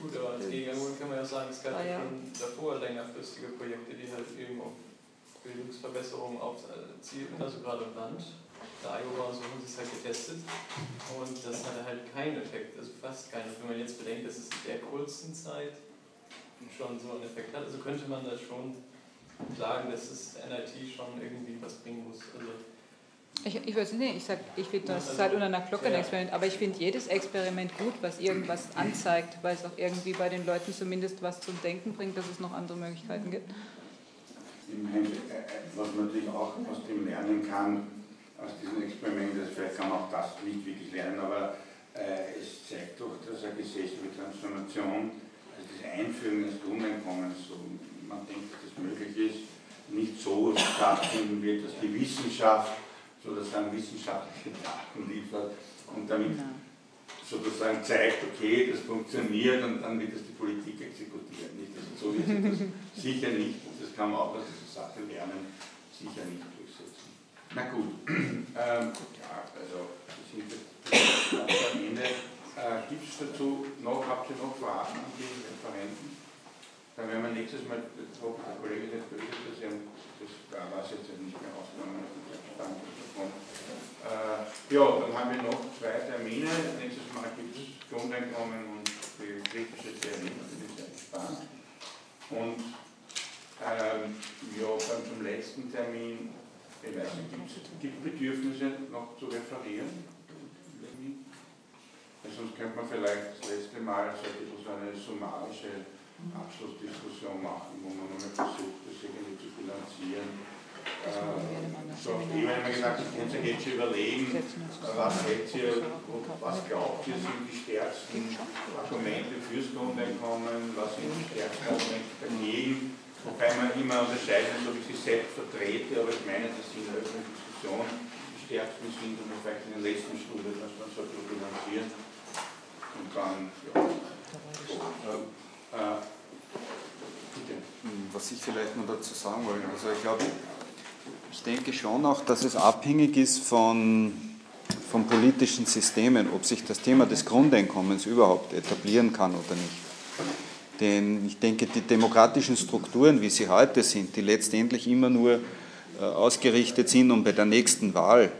Gut, aber als Gegenargument kann man ja sagen, es gab ah, ja schon davor längerfristige Projekte, die halt eben auf Bildungsverbesserung abzielen, also gerade im Land der Iowa so haben sie es halt getestet und das hatte halt keinen Effekt, also fast keinen. Wenn man jetzt bedenkt, dass es in der kurzen Zeit schon so einen Effekt hat, also könnte man da schon sagen, dass das NIT schon irgendwie was bringen muss. Also ich, ich weiß nicht, ich ich finde das also, halt unter einer Glocke ein Experiment, aber ich finde jedes Experiment gut, was irgendwas anzeigt, weil es auch irgendwie bei den Leuten zumindest was zum Denken bringt, dass es noch andere Möglichkeiten gibt. Äh, was man natürlich auch aus dem lernen kann, aus diesem Experiment, also vielleicht kann man auch das nicht wirklich lernen, aber äh, es zeigt doch, dass eine gesellschaftliche Transformation, also das Einführen des Grundeinkommens, so man denkt, dass das möglich ist, nicht so stattfinden wird, dass die Wissenschaft sozusagen wissenschaftliche Daten liefert und damit sozusagen zeigt, okay, das funktioniert und dann wird das die Politik exekutieren. Nicht? Also so wird das sicher nicht, das kann man auch aus dieser Sache lernen, sicher nicht na gut, ähm, ja, also wir sind jetzt am Ende. Äh, Gibt es dazu noch, habt ihr noch Fragen an die Referenten? Dann werden wir nächstes Mal, ich hoffe, der Kollege nicht böse, dass er das da war es jetzt nicht mehr ausgenommen äh, ja, dann haben wir noch zwei Termine. Nächstes Mal gibt es Grundeinkommen und die kritische Theorie, da bin ich sehr gespannt. Und ähm, ja, dann zum letzten Termin ich weiß nicht, gibt es Bedürfnisse noch zu referieren? Weil sonst könnte man vielleicht das letzte Mal so ein bisschen so eine summarische Abschlussdiskussion machen, wo man mal versucht, das irgendwie zu bilanzieren. Äh, so, ich habe immer gesagt, ich könnte jetzt schon überlegen, was hält ihr, was glaubt ihr, sind die stärksten Argumente fürs Grundeinkommen, was sind die stärksten Argumente dagegen Wobei man immer unterscheiden muss, ob ich sie selbst vertrete, aber ich meine, dass sie in der öffentlichen Diskussion die stärksten sind und vielleicht in der letzten Stunde, dass man so bilanzieren. Und dann, ja. Bitte. Was ich vielleicht noch dazu sagen wollte, also ich glaube, ich denke schon auch, dass es abhängig ist von, von politischen Systemen, ob sich das Thema des Grundeinkommens überhaupt etablieren kann oder nicht. Denn ich denke, die demokratischen Strukturen, wie sie heute sind, die letztendlich immer nur äh, ausgerichtet sind, um bei der nächsten Wahl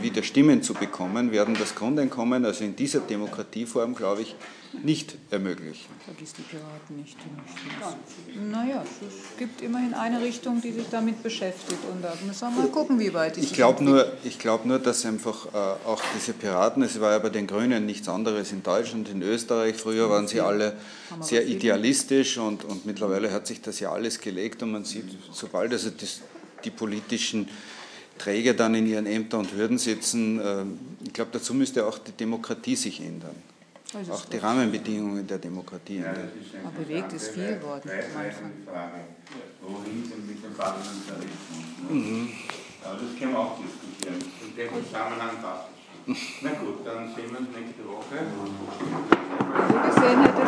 wieder Stimmen zu bekommen, werden das Grundeinkommen, also in dieser Demokratieform, glaube ich, nicht ermöglichen. Vergiss die Piraten nicht. Die nicht. Naja, es gibt immerhin eine Richtung, die sich damit beschäftigt. Und da müssen wir mal gucken, wie weit die Ich glaube nur, ich glaub nur, dass einfach äh, auch diese Piraten, es war ja bei den Grünen nichts anderes in Deutschland, in Österreich, früher waren sie alle sehr idealistisch und, und mittlerweile hat sich das ja alles gelegt und man sieht, sobald also das, die politischen Träger dann in ihren Ämtern und Hürden sitzen, äh, ich glaube, dazu müsste auch die Demokratie sich ändern. Also Auch die Rahmenbedingungen der Demokratie Ja, ändern. das ist eine Aber bewegt ist viel worden am. Wohin denn mit dem Parlamentarismus? Ne? Aber das können wir auch diskutieren. In dem Zusammenhang passt es. schon. Na gut, dann sehen wir uns nächste Woche. so gesehen hätte